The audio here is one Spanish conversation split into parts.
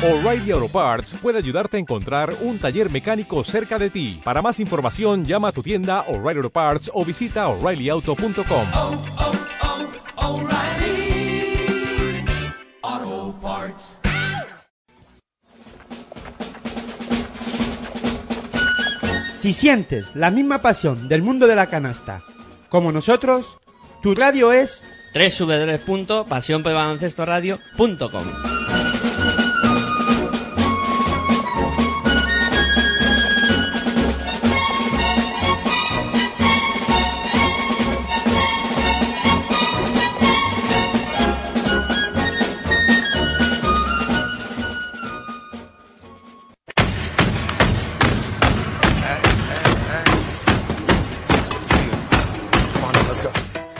O'Reilly Auto Parts puede ayudarte a encontrar un taller mecánico cerca de ti. Para más información, llama a tu tienda O'Reilly Auto Parts o visita oreillyauto.com. oh, oh, Parts. Si sientes la misma pasión del mundo de la canasta como nosotros, tu radio es www.pasionporbaloncestoradio.com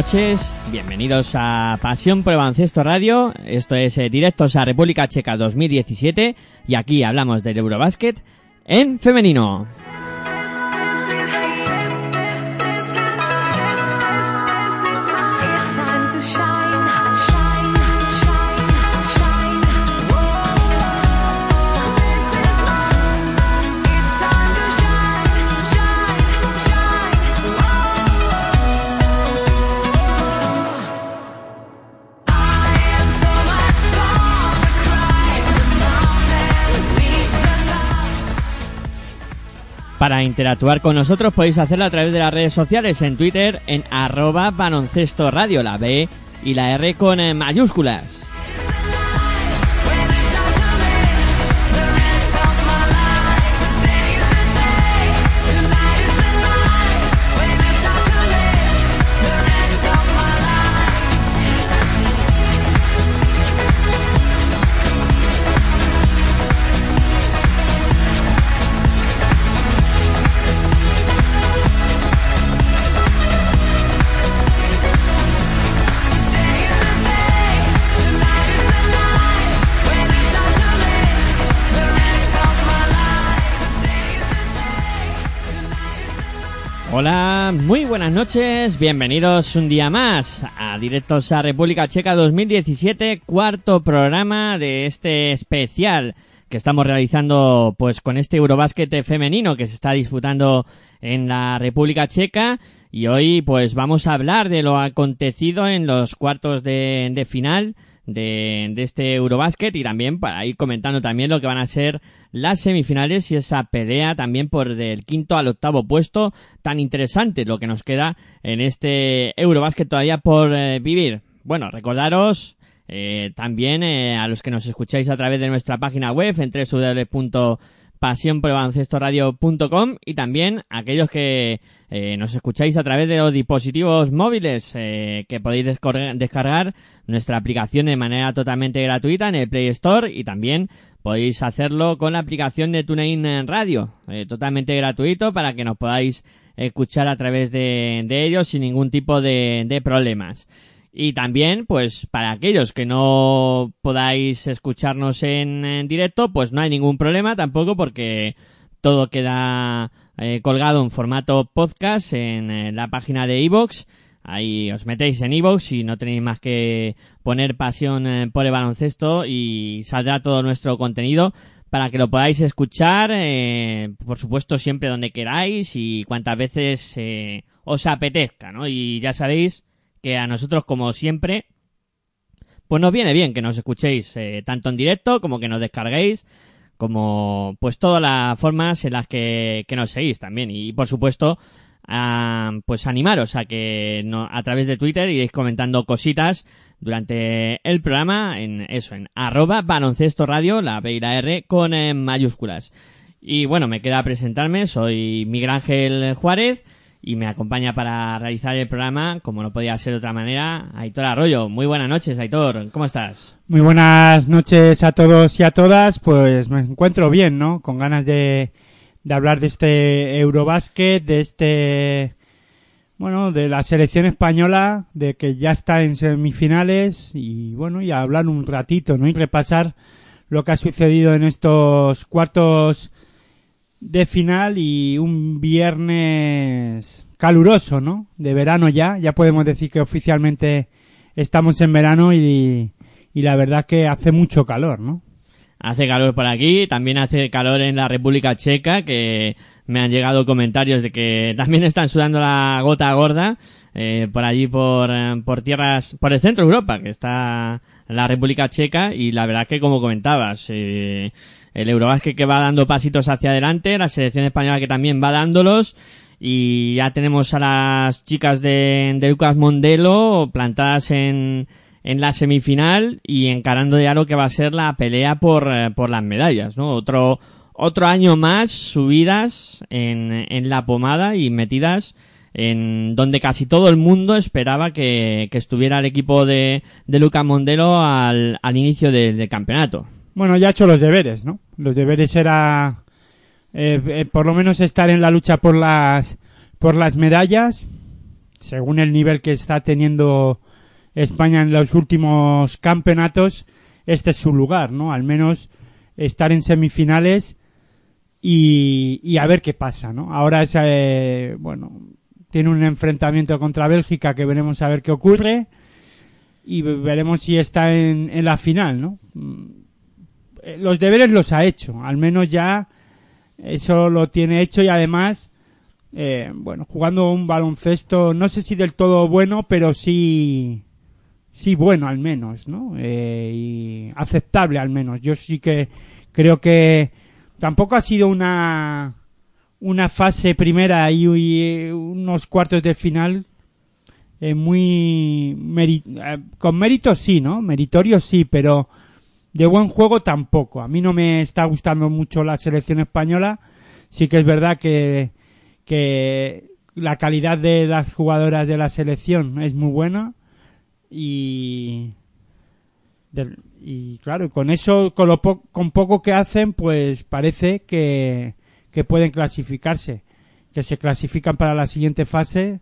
Noches. Bienvenidos a Pasión por el Radio. Esto es eh, Directos a República Checa 2017 y aquí hablamos del Eurobásquet en femenino. Para interactuar con nosotros podéis hacerlo a través de las redes sociales en Twitter en arroba baloncesto radio, la B y la R con eh, mayúsculas. Buenas noches, bienvenidos un día más a Directos a República Checa 2017, cuarto programa de este especial que estamos realizando pues con este Eurobásquet femenino que se está disputando en la República Checa. Y hoy pues vamos a hablar de lo acontecido en los cuartos de, de final de, este Eurobásquet y también para ir comentando también lo que van a ser las semifinales y esa pelea también por del quinto al octavo puesto tan interesante lo que nos queda en este Eurobásquet todavía por eh, vivir. Bueno, recordaros eh, también eh, a los que nos escucháis a través de nuestra página web en www.pasionporbaloncestoradio.com y también aquellos que eh, nos escucháis a través de los dispositivos móviles eh, que podéis descargar nuestra aplicación de manera totalmente gratuita en el Play Store y también podéis hacerlo con la aplicación de TuneIn Radio, eh, totalmente gratuito para que nos podáis escuchar a través de, ellos sin ningún tipo de problemas. Y también, pues, para aquellos que no podáis escucharnos en, directo, pues no hay ningún problema tampoco porque todo queda eh, colgado en formato podcast en, eh, la página de iVoox. Ahí os metéis en iVoox y no tenéis más que poner pasión eh, por el baloncesto y saldrá todo nuestro contenido para que lo podáis escuchar, eh, por supuesto siempre donde queráis y cuantas veces os apetezca, ¿no? Y ya sabéis que a nosotros, como siempre, pues nos viene bien que nos escuchéis eh, tanto en directo como que nos descarguéis, como pues todas las formas en las que, que nos seguís también. Y por supuesto, pues animaros a que no, a través de Twitter iréis comentando cositas durante el programa en eso, en arroba baloncesto radio, la B y la R con eh, mayúsculas. Y bueno, me queda presentarme, soy Miguel Ángel Juárez y me acompaña para realizar el programa, como no podía ser de otra manera, Aitor Arroyo. Muy buenas noches, Aitor, ¿cómo estás? Muy buenas noches a todos y a todas. Pues me encuentro bien, ¿no? Con ganas de, de hablar de este Eurobásquet, de este, bueno, de la selección española, de que ya está en semifinales y bueno, y hablar un ratito, ¿no? Y repasar lo que ha sucedido en estos cuartos de final y un viernes caluroso, ¿no? De verano ya, ya podemos decir que oficialmente estamos en verano y, y la verdad que hace mucho calor, ¿no? Hace calor por aquí, también hace calor en la República Checa, que me han llegado comentarios de que también están sudando la gota gorda eh, por allí por, eh, por tierras, por el centro de Europa, que está la República Checa, y la verdad que como comentabas, eh, el Eurobásquet que va dando pasitos hacia adelante, la selección española que también va dándolos, y ya tenemos a las chicas de, de Lucas Mondelo plantadas en, en la semifinal y encarando ya lo que va a ser la pelea por, eh, por las medallas, ¿no? Otro, otro año más subidas en, en la pomada y metidas en donde casi todo el mundo esperaba que, que estuviera el equipo de, de Lucas Mondelo al, al inicio del, del campeonato. Bueno, ya ha hecho los deberes, ¿no? Los deberes era eh, eh, por lo menos estar en la lucha por las por las medallas, según el nivel que está teniendo España en los últimos campeonatos, este es su lugar, ¿no? Al menos estar en semifinales y, y a ver qué pasa, ¿no? Ahora es, eh, bueno, tiene un enfrentamiento contra Bélgica que veremos a ver qué ocurre y veremos si está en, en la final, ¿no? Mm, eh, Los deberes los ha hecho, al menos ya eso lo tiene hecho y además, eh, bueno, jugando un baloncesto, no sé si del todo bueno, pero sí, sí bueno al menos, ¿no? Eh, y aceptable al menos. Yo sí que creo que tampoco ha sido una una fase primera y, y unos cuartos de final eh, muy eh, con mérito sí, ¿no? Meritorio sí, pero de buen juego tampoco. A mí no me está gustando mucho la selección española. Sí que es verdad que que la calidad de las jugadoras de la selección es muy buena y y claro con eso con lo po- con poco que hacen pues parece que que pueden clasificarse que se clasifican para la siguiente fase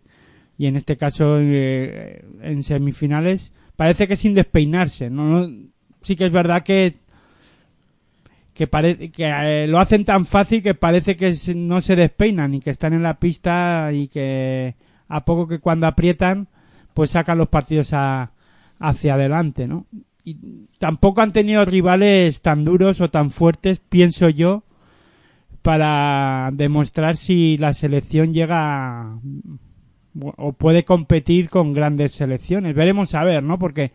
y en este caso eh, en semifinales parece que sin despeinarse no, sí que es verdad que que, eh, lo hacen tan fácil que parece que no se despeinan y que están en la pista y que a poco que cuando aprietan pues sacan los partidos a- hacia adelante, ¿no? Y tampoco han tenido rivales tan duros o tan fuertes, pienso yo, para demostrar si la selección llega o puede competir con grandes selecciones. Veremos a ver, ¿no? Porque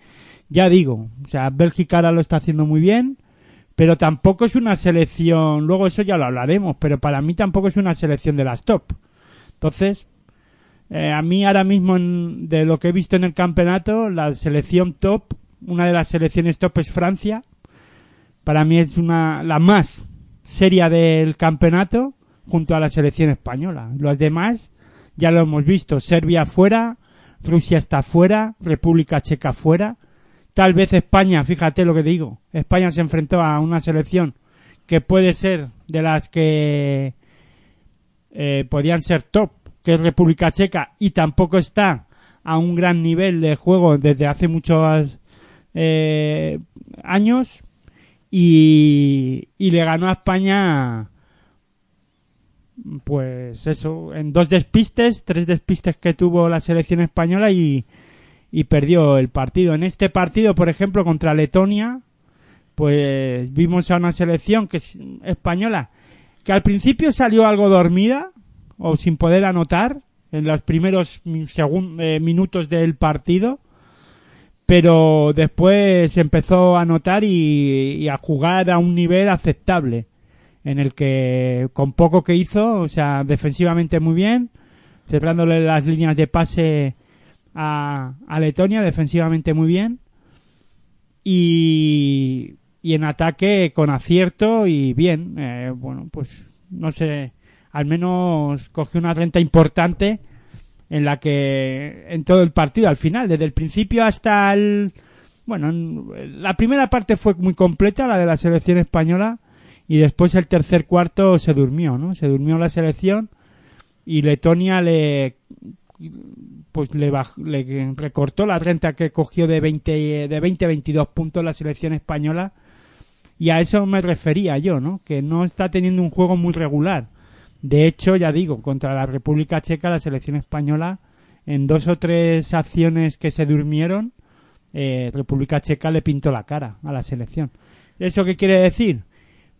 ya digo, o sea, Bélgica ahora lo está haciendo muy bien, pero tampoco es una selección, luego eso ya lo hablaremos, pero para mí tampoco es una selección de las top. Entonces, eh, a mí ahora mismo en- de lo que he visto en el campeonato, la selección top, una de las selecciones top es Francia. Para mí es una la más seria del campeonato junto a la selección española. Los demás ya lo hemos visto, Serbia fuera, Rusia está fuera, República Checa fuera. Tal vez España, fíjate lo que digo, España se enfrentó a una selección que puede ser de las que eh, podían ser top, que es República Checa, y tampoco está a un gran nivel de juego desde hace muchos eh, años y, y le ganó a España pues eso, en dos despistes, tres despistes que tuvo la selección española y, y perdió el partido. En este partido, por ejemplo, contra Letonia, pues vimos a una selección que es española que al principio salió algo dormida o sin poder anotar en los primeros segun- eh, minutos del partido pero después empezó a anotar y, y a jugar a un nivel aceptable en el que con poco que hizo, o sea, defensivamente muy bien, cerrándole las líneas de pase a, a Letonia, defensivamente muy bien, y, y en ataque con acierto y bien, eh, bueno, pues no sé, al menos cogió una renta importante en la que en todo el partido al final, desde el principio hasta el bueno, en- la primera parte fue muy completa, la de la selección española, y después el tercer cuarto se durmió, ¿no? Se durmió la selección y Letonia le pues le, le recortó la renta que cogió de 20 de 20 a 22 puntos la selección española y a eso me refería yo, ¿no? Que no está teniendo un juego muy regular. De hecho, ya digo, contra la República Checa la selección española en dos o tres acciones que se durmieron eh, República Checa le pintó la cara a la selección. ¿Eso qué quiere decir?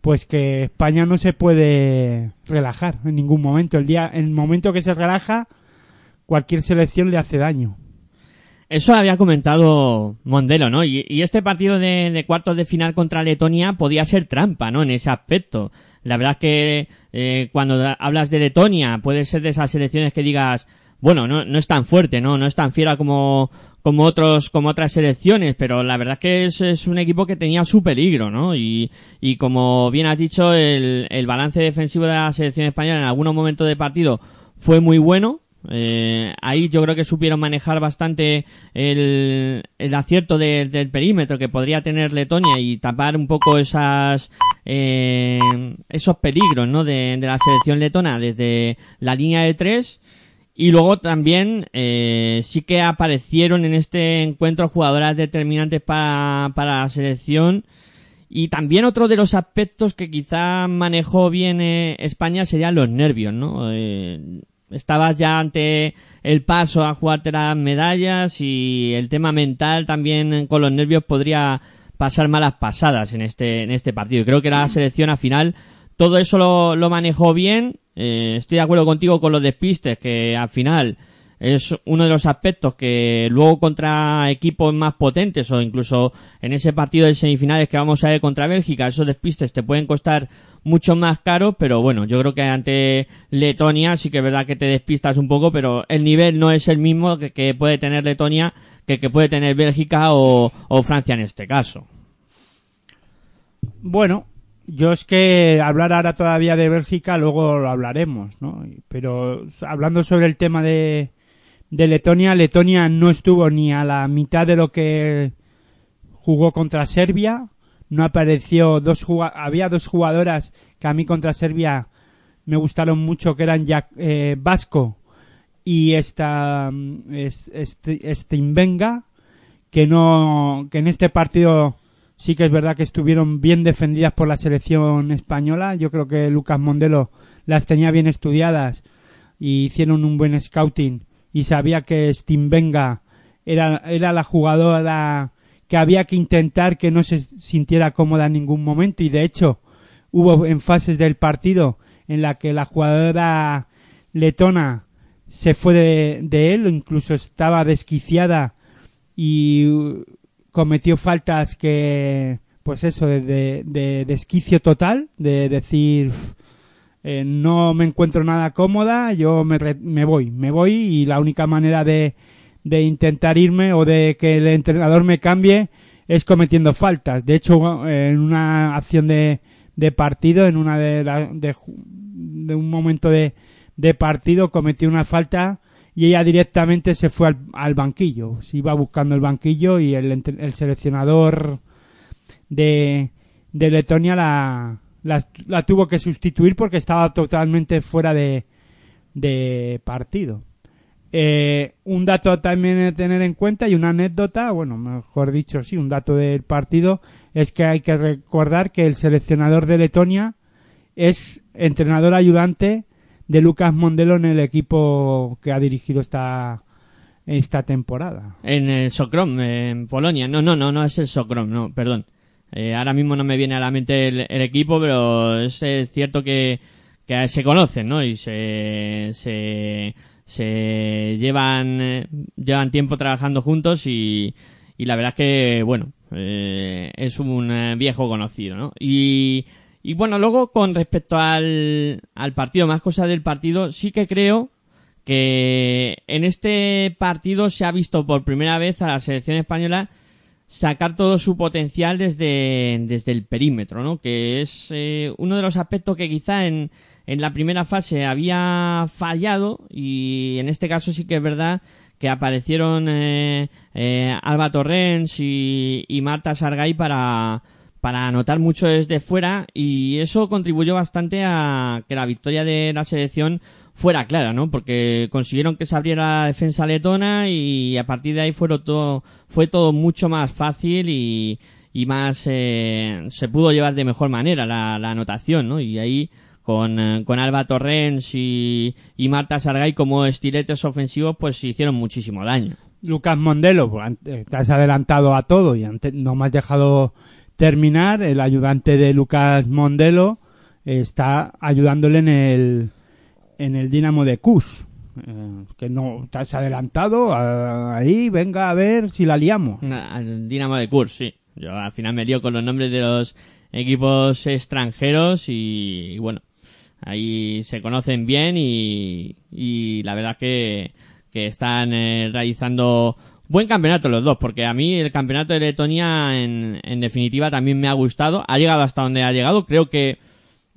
Pues que España no se puede relajar en ningún momento. El día, en el momento que se relaja, cualquier selección le hace daño. Eso había comentado Mondelo, ¿no? Y, este partido de, de cuartos de final contra Letonia podía ser trampa, ¿no? En ese aspecto. La verdad es que eh, cuando hablas de Letonia, puede ser de esas selecciones que digas, bueno, no, no es tan fuerte, ¿no? No es tan fiera como, como otros, como otras selecciones, pero la verdad es que es, es un equipo que tenía su peligro, ¿no? Y, y como bien has dicho, el, el balance defensivo de la selección española en algunos momentos de partido fue muy bueno, eh, ahí yo creo que supieron manejar bastante el, el acierto de- del perímetro que podría tener Letonia y tapar un poco esas eh, esos peligros ¿no? de, de la selección letona desde la línea de tres y luego también eh, sí que aparecieron en este encuentro jugadoras determinantes para, para la selección y también otro de los aspectos que quizá manejó bien eh, España serían los nervios, ¿no? Estabas ya ante el paso a jugarte las medallas y el tema mental también con los nervios podría pasar malas pasadas en este, en este partido. Creo que la selección al final todo eso lo, lo manejó bien. Eh, estoy de acuerdo contigo con los despistes, que al final es uno de los aspectos que luego contra equipos más potentes o incluso en ese partido de semifinales que vamos a ver contra Bélgica, esos despistes te pueden costar mucho más caro, pero bueno, yo creo que ante Letonia sí que es verdad que te despistas un poco, pero el nivel no es el mismo que, puede tener Letonia que puede tener Bélgica o, o Francia en este caso. Bueno, yo es que hablar ahora todavía de Bélgica, luego lo hablaremos, ¿no? Pero hablando sobre el tema de, de Letonia, Letonia no estuvo ni a la mitad de lo que jugó contra Serbia, no apareció dos había dos jugadoras que a mí contra Serbia me gustaron mucho que eran ya, eh, Vasco y esta mm, es- este, Steinbenga que no que en este partido sí que es verdad que estuvieron bien defendidas por la selección española. Yo creo que Lucas Mondelo las tenía bien estudiadas y hicieron un buen scouting y sabía que Steinbenga era, era la jugadora que había que intentar que no se sintiera cómoda en ningún momento y de hecho hubo en fases del partido en la que la jugadora letona se fue de, él, incluso estaba desquiciada y cometió faltas que, pues eso, de, de, de desquicio total, de decir, eh, no me encuentro nada cómoda, yo me, me voy, me voy y la única manera de, de intentar irme o de que el entrenador me cambie es cometiendo faltas. De hecho, en una acción de, de partido, en una de, la- de, un momento de, de partido, cometió una falta y ella directamente se fue al, banquillo. Se iba buscando el banquillo y el, el seleccionador de, de Letonia la, la, la tuvo que sustituir porque estaba totalmente fuera de, de partido. Eh, un dato también a tener en cuenta y una anécdota, bueno, mejor dicho, sí, un dato del partido, es que hay que recordar que el seleccionador de Letonia es entrenador ayudante de Lucas Mondelo en el equipo que ha dirigido esta, esta temporada. En el Sokrom, en Polonia. No, no, no, no es el Sokrom, no, perdón. Eh, ahora mismo no me viene a la mente el, equipo, pero es, cierto que, que se conocen, ¿no? Y se, se, se llevan, eh, llevan tiempo trabajando juntos y, y la verdad es que, bueno, eh, es un eh, viejo conocido, ¿no? Y, y bueno, luego con respecto al, al partido, más cosas del partido, sí que creo que en este partido se ha visto por primera vez a la selección española sacar todo su potencial desde, desde el perímetro, ¿no? Que es uno de los aspectos que quizá en, en la primera fase había fallado y en este caso sí que es verdad que aparecieron eh, eh, Alba Torrens y, y Marta Sargay para, para anotar mucho desde fuera y eso contribuyó bastante a que la victoria de la selección fuera clara, ¿no? Porque consiguieron que se abriera la defensa letona y a partir de ahí fueron todo, fue todo mucho más fácil y, y más eh, se pudo llevar de mejor manera la, la anotación, ¿no? Y ahí con, eh, con Alba Torrens y, y Marta Sargay como estiletes ofensivos pues hicieron muchísimo daño. Lucas Mondelo, pues, ante- te has adelantado a todo y ante- no me has dejado terminar. El ayudante de Lucas Mondelo eh, está ayudándole en el, en el Dinamo de Kuz. Eh, que no te has adelantado ah, ahí, venga a ver si la liamos. Dinamo de Kurs, sí. Yo al final me lío con los nombres de los equipos extranjeros y, y bueno, ahí se conocen bien y, y la verdad que, que están eh, realizando buen campeonato los dos, porque a mí el campeonato de Letonia en, en definitiva también me ha gustado, ha llegado hasta donde ha llegado, creo que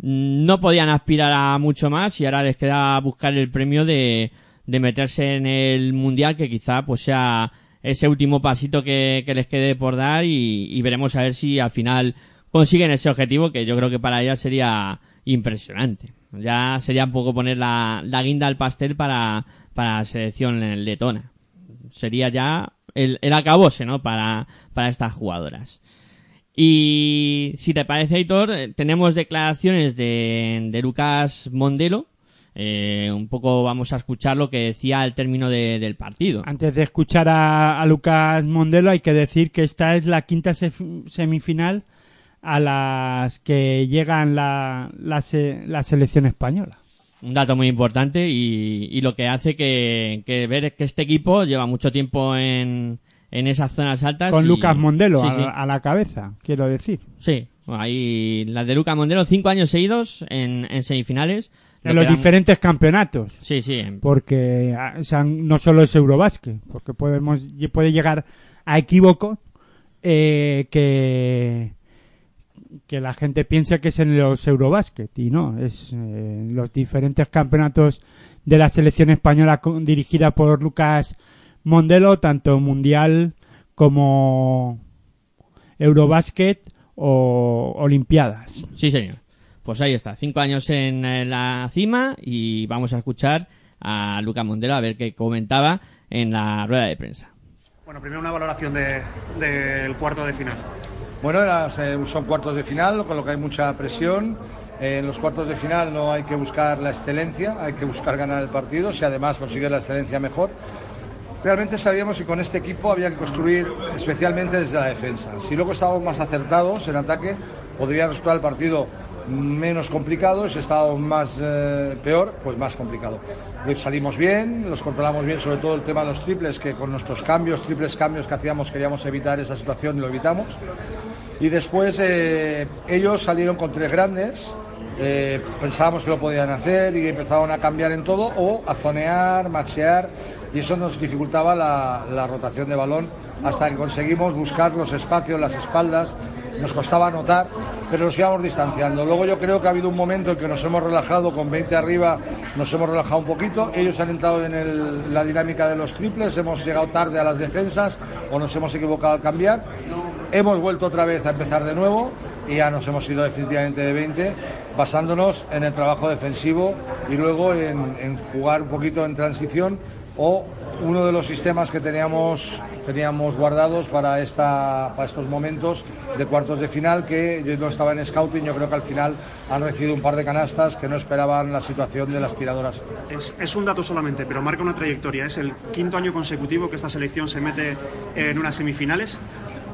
no podían aspirar a mucho más y ahora les queda buscar el premio de, de meterse en el mundial que quizá pues sea ese último pasito que, que les quede por dar y, y veremos a ver si al final consiguen ese objetivo que yo creo que para ellas sería impresionante. Ya sería un poco poner la, la guinda al pastel para, para la selección letona. Sería ya el, el acabose, ¿no? Para, para estas jugadoras. Y si te parece, Aitor, eh, tenemos declaraciones de, de Lucas Mondelo. Eh, un poco vamos a escuchar lo que decía al término de- del partido. Antes de escuchar a, a Lucas Mondelo, hay que decir que esta es la quinta semifinal a las que llegan la, la, se- la selección española. Un dato muy importante y, y lo que hace que, que ver que este equipo lleva mucho tiempo en, en esas zonas altas. Con y- Lucas Mondelo Sí, a, sí. a la cabeza, quiero decir. Sí, ahí las de Lucas Mondelo, cinco años seguidos en, en semifinales. Lo En los dan- diferentes campeonatos. Sí, sí, Porque ah, o sea, no solo es Eurobásquet, porque podemos puede llegar a equívoco eh, que que la gente piensa que es en los Eurobásquet y no, es eh, en los diferentes campeonatos de la selección española con- dirigida por Lucas Mondelo, tanto mundial como Eurobásquet o Olimpiadas. sí, señor. Pues ahí está, cinco años en, eh, la cima y vamos a escuchar a Lucas Mondelo a ver qué comentaba en la rueda de prensa. Bueno, primero una valoración de- del cuarto de final. Bueno, eh, son cuartos de final, con lo que hay mucha presión. Eh, en los cuartos de final no hay que buscar la excelencia, hay que buscar ganar el partido. Si además consigue la excelencia, mejor. Realmente sabíamos que con este equipo había que construir especialmente desde la defensa. Si luego estábamos más acertados en ataque, podría resultar el partido menos complicado. Y si estábamos más eh, peor, pues más complicado. Salimos bien, los controlamos bien, sobre todo el tema de los triples, que con nuestros cambios, triples cambios que hacíamos, queríamos evitar esa situación y lo evitamos. Y después eh, ellos salieron con tres grandes, eh, pensábamos que lo podían hacer y empezaron a cambiar en todo o a zonear, machear y eso nos dificultaba la, la rotación de balón hasta que conseguimos buscar los espacios, las espaldas, nos costaba anotar, pero nos íbamos distanciando. Luego yo creo que ha habido un momento en que nos hemos relajado con 20 arriba, nos hemos relajado un poquito, ellos han entrado en el- la dinámica de los triples, hemos llegado tarde a las defensas o nos hemos equivocado al cambiar. Hemos vuelto otra vez a empezar de nuevo y ya nos hemos ido definitivamente de 20, basándonos en el trabajo defensivo y luego en, en jugar un poquito en transición o uno de los sistemas que teníamos, teníamos guardados para, esta, para estos momentos de cuartos de final, que yo no estaba en scouting, yo creo que al final han recibido un par de canastas que no esperaban la situación de las tiradoras. Es, es un dato solamente, pero marca una trayectoria. Es el quinto año consecutivo que esta selección se mete en unas semifinales,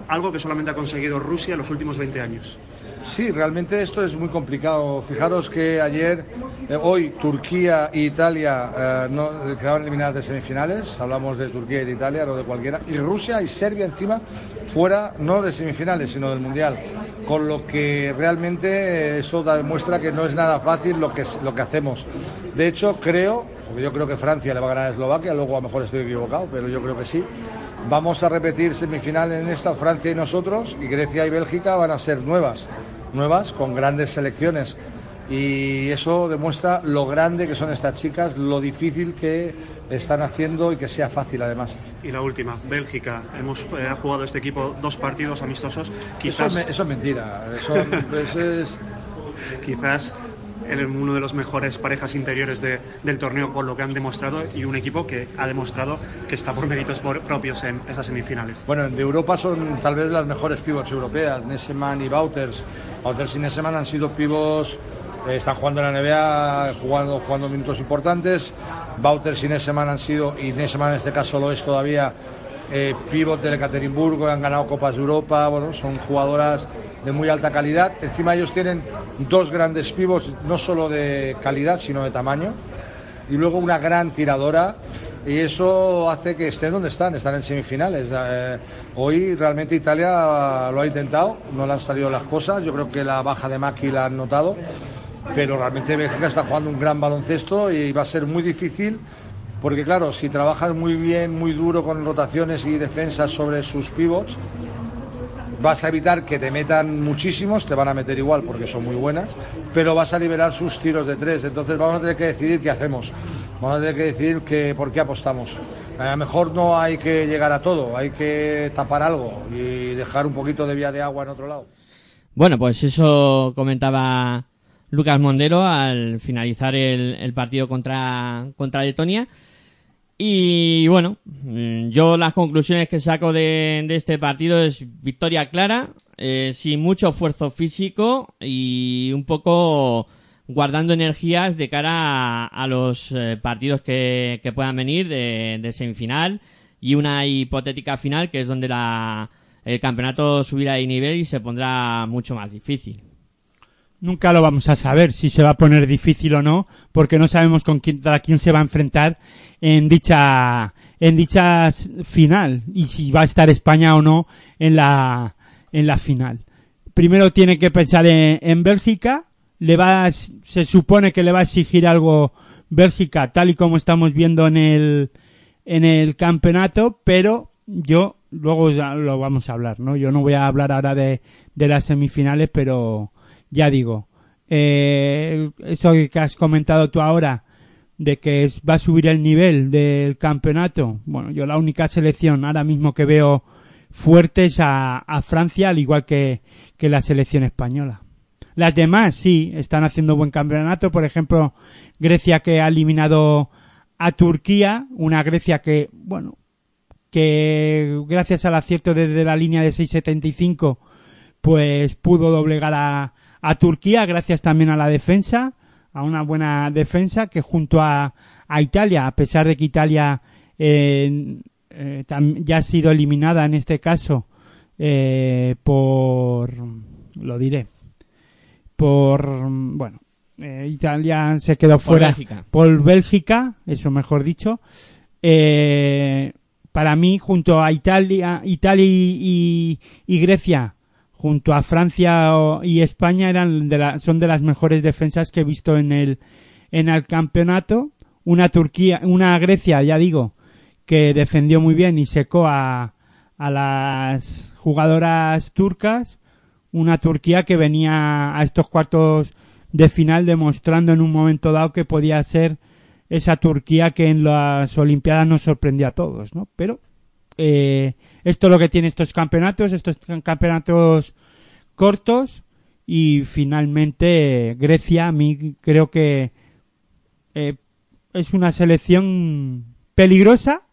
algo que solamente ha conseguido Rusia en los últimos 20 años. Sí, realmente esto es muy complicado. Fijaros que ayer, eh, hoy Turquía e Italia eh, no, quedaron eliminadas de semifinales. Hablamos de Turquía y de Italia, no de cualquiera. Y Rusia y Serbia encima fuera no de semifinales, sino del Mundial. Con lo que realmente eh, eso demuestra que no es nada fácil lo que, lo que hacemos. De hecho, creo, porque yo creo que Francia le va a ganar a Eslovaquia, luego a lo mejor estoy equivocado, pero yo creo que sí. Vamos a repetir semifinal en esta, Francia y nosotros, y Grecia y Bélgica van a ser nuevas, nuevas, con grandes selecciones. Y eso demuestra lo grande que son estas chicas, lo difícil que están haciendo y que sea fácil además. Y la última, Bélgica. Hemos eh, ha jugado este equipo dos partidos amistosos. Eso, Quizás, es eso es mentira. Eso, eso es, quizás uno de los mejores parejas interiores de- del torneo por lo que han demostrado y un equipo que ha demostrado que está por méritos propios en esas semifinales. Bueno, de Europa son tal vez las mejores pivots europeas, Nesseman y Wouters. Wouters y Nesseman han sido pivots, eh, están jugando en la NBA, jugando, jugando minutos importantes. Wouters y Nesseman han sido, y Nesseman en este caso lo es todavía, eh, pivot del Ekaterimburgo, han ganado Copas de Europa, bueno, son jugadoras de muy alta calidad. Encima ellos tienen dos grandes pivots, no solo de calidad, sino de tamaño y luego una gran tiradora y eso hace que estén donde están, están en semifinales. Eh, hoy realmente Italia lo ha intentado, no le han salido las cosas, yo creo que la baja de Maki la han notado, pero realmente Bélgica está jugando un gran baloncesto y va a ser muy difícil porque claro, si trabajas muy bien, muy duro con rotaciones y defensas sobre sus pivots, vas a evitar que te metan muchísimos, te van a meter igual porque son muy buenas, pero vas a liberar sus tiros de tres. Entonces vamos a tener que decidir qué hacemos. Vamos a tener que decidir que, por qué apostamos. A lo mejor no hay que llegar a todo, hay que tapar algo y dejar un poquito de vía de agua en otro lado. Bueno, pues eso comentaba Lucas Mondero al finalizar el, el partido contra, contra Letonia. Y bueno, mm, yo las conclusiones que saco de, de este partido es victoria clara, eh, sin mucho esfuerzo físico y un poco guardando energías de cara a, los eh, partidos que, que puedan venir de, de semifinal y una hipotética final que es donde la, el campeonato subirá de nivel y se pondrá mucho más difícil. Nunca lo vamos a saber si se va a poner difícil o no, porque no sabemos con quién, quién se va a enfrentar en dicha, en dicha final y si va a estar España o no en la, en la final. Primero tiene que pensar en, en Bélgica, le va, se supone que le va a exigir algo Bélgica, tal y como estamos viendo en el, en el campeonato, pero yo luego ya lo vamos a hablar, ¿no? Yo no voy a hablar ahora de, de las semifinales, pero ya digo, eh, eso que has comentado tú ahora, de que va a subir el nivel del campeonato, bueno, yo la única selección ahora mismo que veo fuerte es a, a Francia, al igual que, que la selección española. Las demás sí, están haciendo buen campeonato, por ejemplo, Grecia que ha eliminado a Turquía, una Grecia que, bueno, que gracias al acierto desde la línea de 6.75 pues pudo doblegar a, a Turquía gracias también a la defensa, a una buena defensa que junto a, a Italia, a pesar de que Italia eh, eh, ya ha sido eliminada en este caso eh, por, lo diré, por, bueno, Italia se quedó fuera Bélgica. por Bélgica, eso mejor dicho. Eh, para mí, junto a Italia, Italia y, y- y Grecia, junto a Francia y España, eran de la- son de las mejores defensas que he visto en el, en el campeonato. Una Turquía, una Grecia, ya digo, que defendió muy bien y secó a, a las jugadoras turcas. Una Turquía que venía a estos cuartos de final demostrando en un momento dado que podía ser esa Turquía que en las Olimpiadas nos sorprendió a todos, ¿no? Pero eh, esto es lo que tiene estos campeonatos, estos campeonatos cortos y finalmente Grecia a mí creo que eh, es una selección peligrosa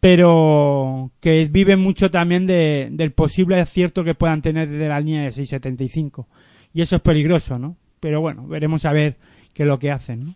pero que viven mucho también de, del posible acierto que puedan tener de la línea de 6.75. Y eso es peligroso, ¿no? Pero bueno, veremos a ver qué es lo que hacen, ¿no?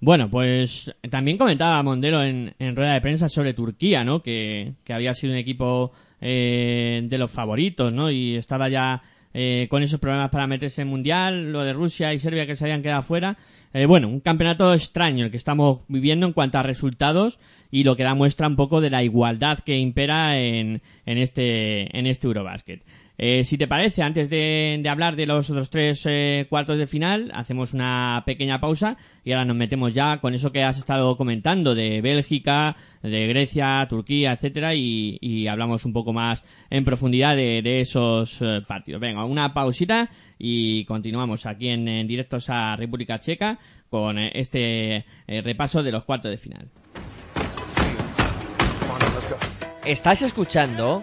Bueno, pues también comentaba Mondelo en, en rueda de prensa sobre Turquía, ¿no? Que, que había sido un equipo eh, de los favoritos, ¿no? Y estaba ya eh, con esos problemas para meterse en Mundial, lo de Rusia y Serbia que se habían quedado fuera. Eh, bueno, un campeonato extraño el que estamos viviendo en cuanto a resultados y lo que da muestra un poco de la igualdad que impera en, en este en este Eurobasket. Eh, si te parece, antes de, hablar de los otros tres eh, cuartos de final, hacemos una pequeña pausa y ahora nos metemos ya con eso que has estado comentando de Bélgica, de Grecia, Turquía, etcétera, y, hablamos un poco más en profundidad de, esos eh, partidos. Venga, una pausita y continuamos aquí en, en directos a República Checa con eh, este repaso de los cuartos de final. Estás escuchando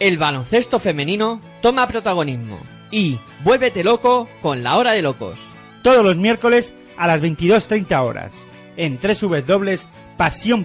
El baloncesto femenino toma protagonismo. Y vuélvete loco con la hora de locos. Todos los miércoles a las 22.30 horas en pasión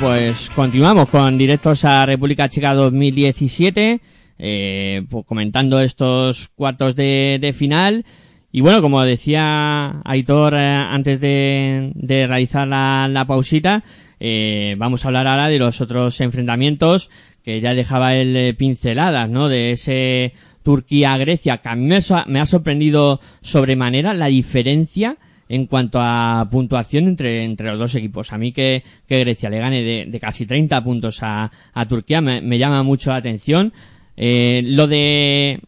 pues continuamos con directos a República Checa 2017, eh, pues comentando estos cuartos de, de final. Y bueno, como decía Aitor eh, antes de, de realizar la, pausita, eh, vamos a hablar ahora de los otros enfrentamientos que ya dejaba el eh, pinceladas, ¿no? De ese Turquía-Grecia, que a mí me, me ha sorprendido sobremanera la diferencia en cuanto a puntuación entre, entre los dos equipos. A mí que, que Grecia le gane de, de casi 30 puntos a, a Turquía me, me llama mucho la atención. Eh, lo de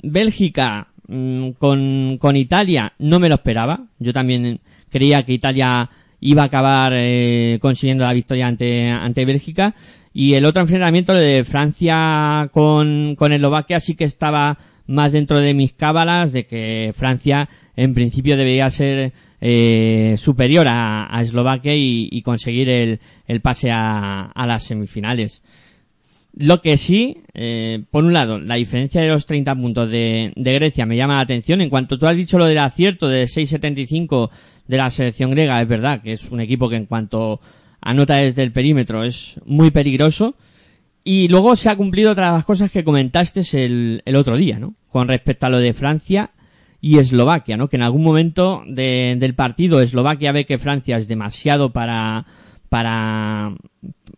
Bélgica mm, con, con Italia no me lo esperaba. Yo también creía que Italia iba a acabar eh, consiguiendo la victoria ante, ante Bélgica. Y el otro enfrentamiento, de Francia con, con Eslovaquia, sí que estaba más dentro de mis cábalas de que Francia en principio debería ser eh, superior a, a Eslovaquia y, y conseguir el, el pase a, a las semifinales. Lo que sí, eh, por un lado, la diferencia de los 30 puntos de, de Grecia me llama la atención. En cuanto tú has dicho lo del acierto de 6.75 de la selección griega, es verdad que es un equipo que en cuanto anota desde el perímetro es muy peligroso. Y luego se ha cumplido otra de las cosas que comentaste el, el otro día, ¿no? Con respecto a lo de Francia y Eslovaquia, ¿no? Que en algún momento de- del partido Eslovaquia ve que Francia es demasiado para, para,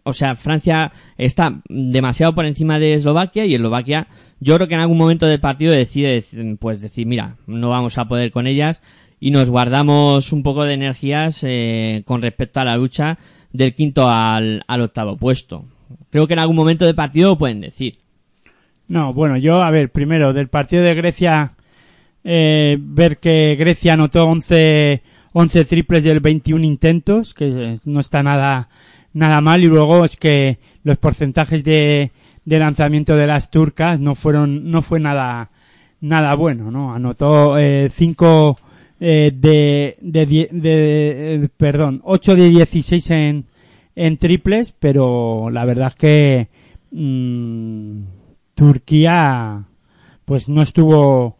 o sea, Francia está demasiado por encima de Eslovaquia y Eslovaquia, yo creo que en algún momento del partido decide, pues decir, mira, no vamos a poder con ellas y nos guardamos un poco de energías eh, con respecto a la lucha del quinto al, al octavo puesto. Creo que en algún momento del partido lo pueden decir. No, bueno, yo, a ver, primero, del partido de Grecia, eh, ver que Grecia anotó 11, 11 triples del 21 intentos, que eh, no está nada, nada mal, y luego es que los porcentajes de, de lanzamiento de las turcas no fueron, no fue nada, nada bueno, ¿no? Anotó, eh, 5, eh, de, de, de, eh, perdón, 8 de 16 en, en triples, pero la verdad es que, mm, Turquía pues no estuvo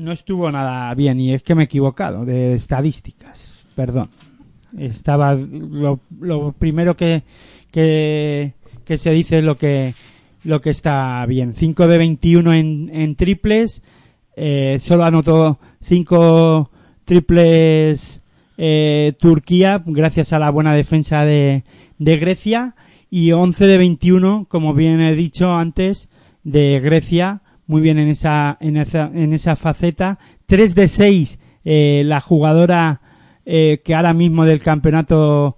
no estuvo nada bien y es que me he equivocado de estadísticas perdón. Estaba lo, lo primero que, que se dice es lo que lo que está bien. 5 de 21 en, en triples eh, solo anotó 5 triples eh, Turquía gracias a la buena defensa de, de Grecia y 11 de 21, como bien he dicho antes, de Grecia, muy bien en esa, en esa, en esa faceta. 3 de 6, eh, la jugadora eh, que ahora mismo del campeonato,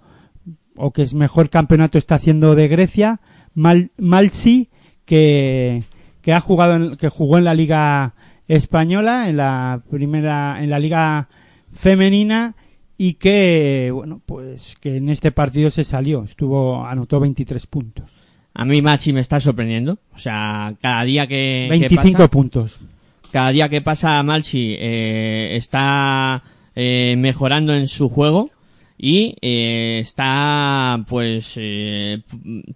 o que es mejor campeonato está haciendo de Grecia, Mal, Malsi, que, que ha jugado, en- que jugó en la Liga Española, en la primera, en la Liga Femenina, y que, bueno, pues que en este partido se salió, estuvo, anotó 23 puntos. A mí Machi me está sorprendiendo. O sea, cada día que, que 25 pasa- puntos. cada día que pasa Malchi eh, está eh, mejorando en su juego y eh, está pues eh,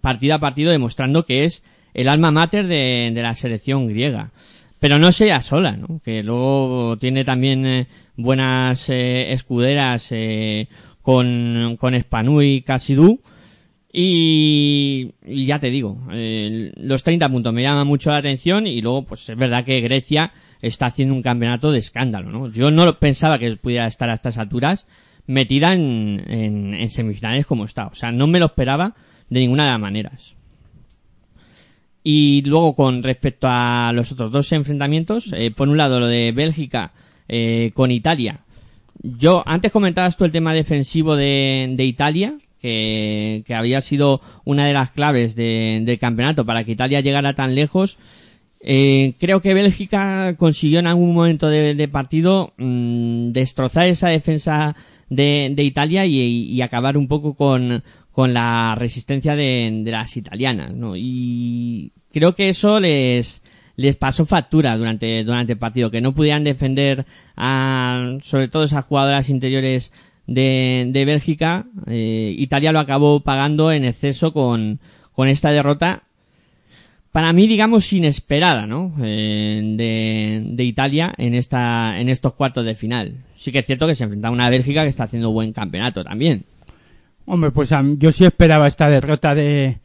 partido a partido demostrando que es el alma mater de, de la selección griega pero no sea sola ¿no? que luego tiene también eh, buenas eh, escuderas con con Spanu y Casidú y, ya te digo, los 30 puntos me llaman mucho la atención y luego pues es verdad que Grecia está haciendo un campeonato de escándalo, ¿no? Yo no pensaba que pudiera estar a estas alturas metida en, en, semifinales como está, o sea, no me lo esperaba de ninguna de las maneras. Y luego con respecto a los otros dos enfrentamientos, eh, por un lado lo de Bélgica eh, con Italia, yo, antes comentabas tú el tema defensivo de, de Italia, que, que había sido una de las claves de- del campeonato para que Italia llegara tan lejos. Eh, creo que Bélgica consiguió en algún momento de, de partido mm, destrozar esa defensa de, de Italia y, y acabar un poco con, con la resistencia de, de las italianas, ¿no? Y creo que eso les, les pasó factura durante, durante el partido, que no pudieran defender a, sobre todo esas jugadoras interiores de, de Bélgica. Eh, Italia lo acabó pagando en exceso con, con esta derrota. Para mí, digamos, inesperada, ¿no? Eh, de, de Italia en esta, en estos cuartos de final. Sí que es cierto que se enfrenta a una Bélgica que está haciendo buen campeonato también. Hombre, pues yo sí esperaba esta derrota de,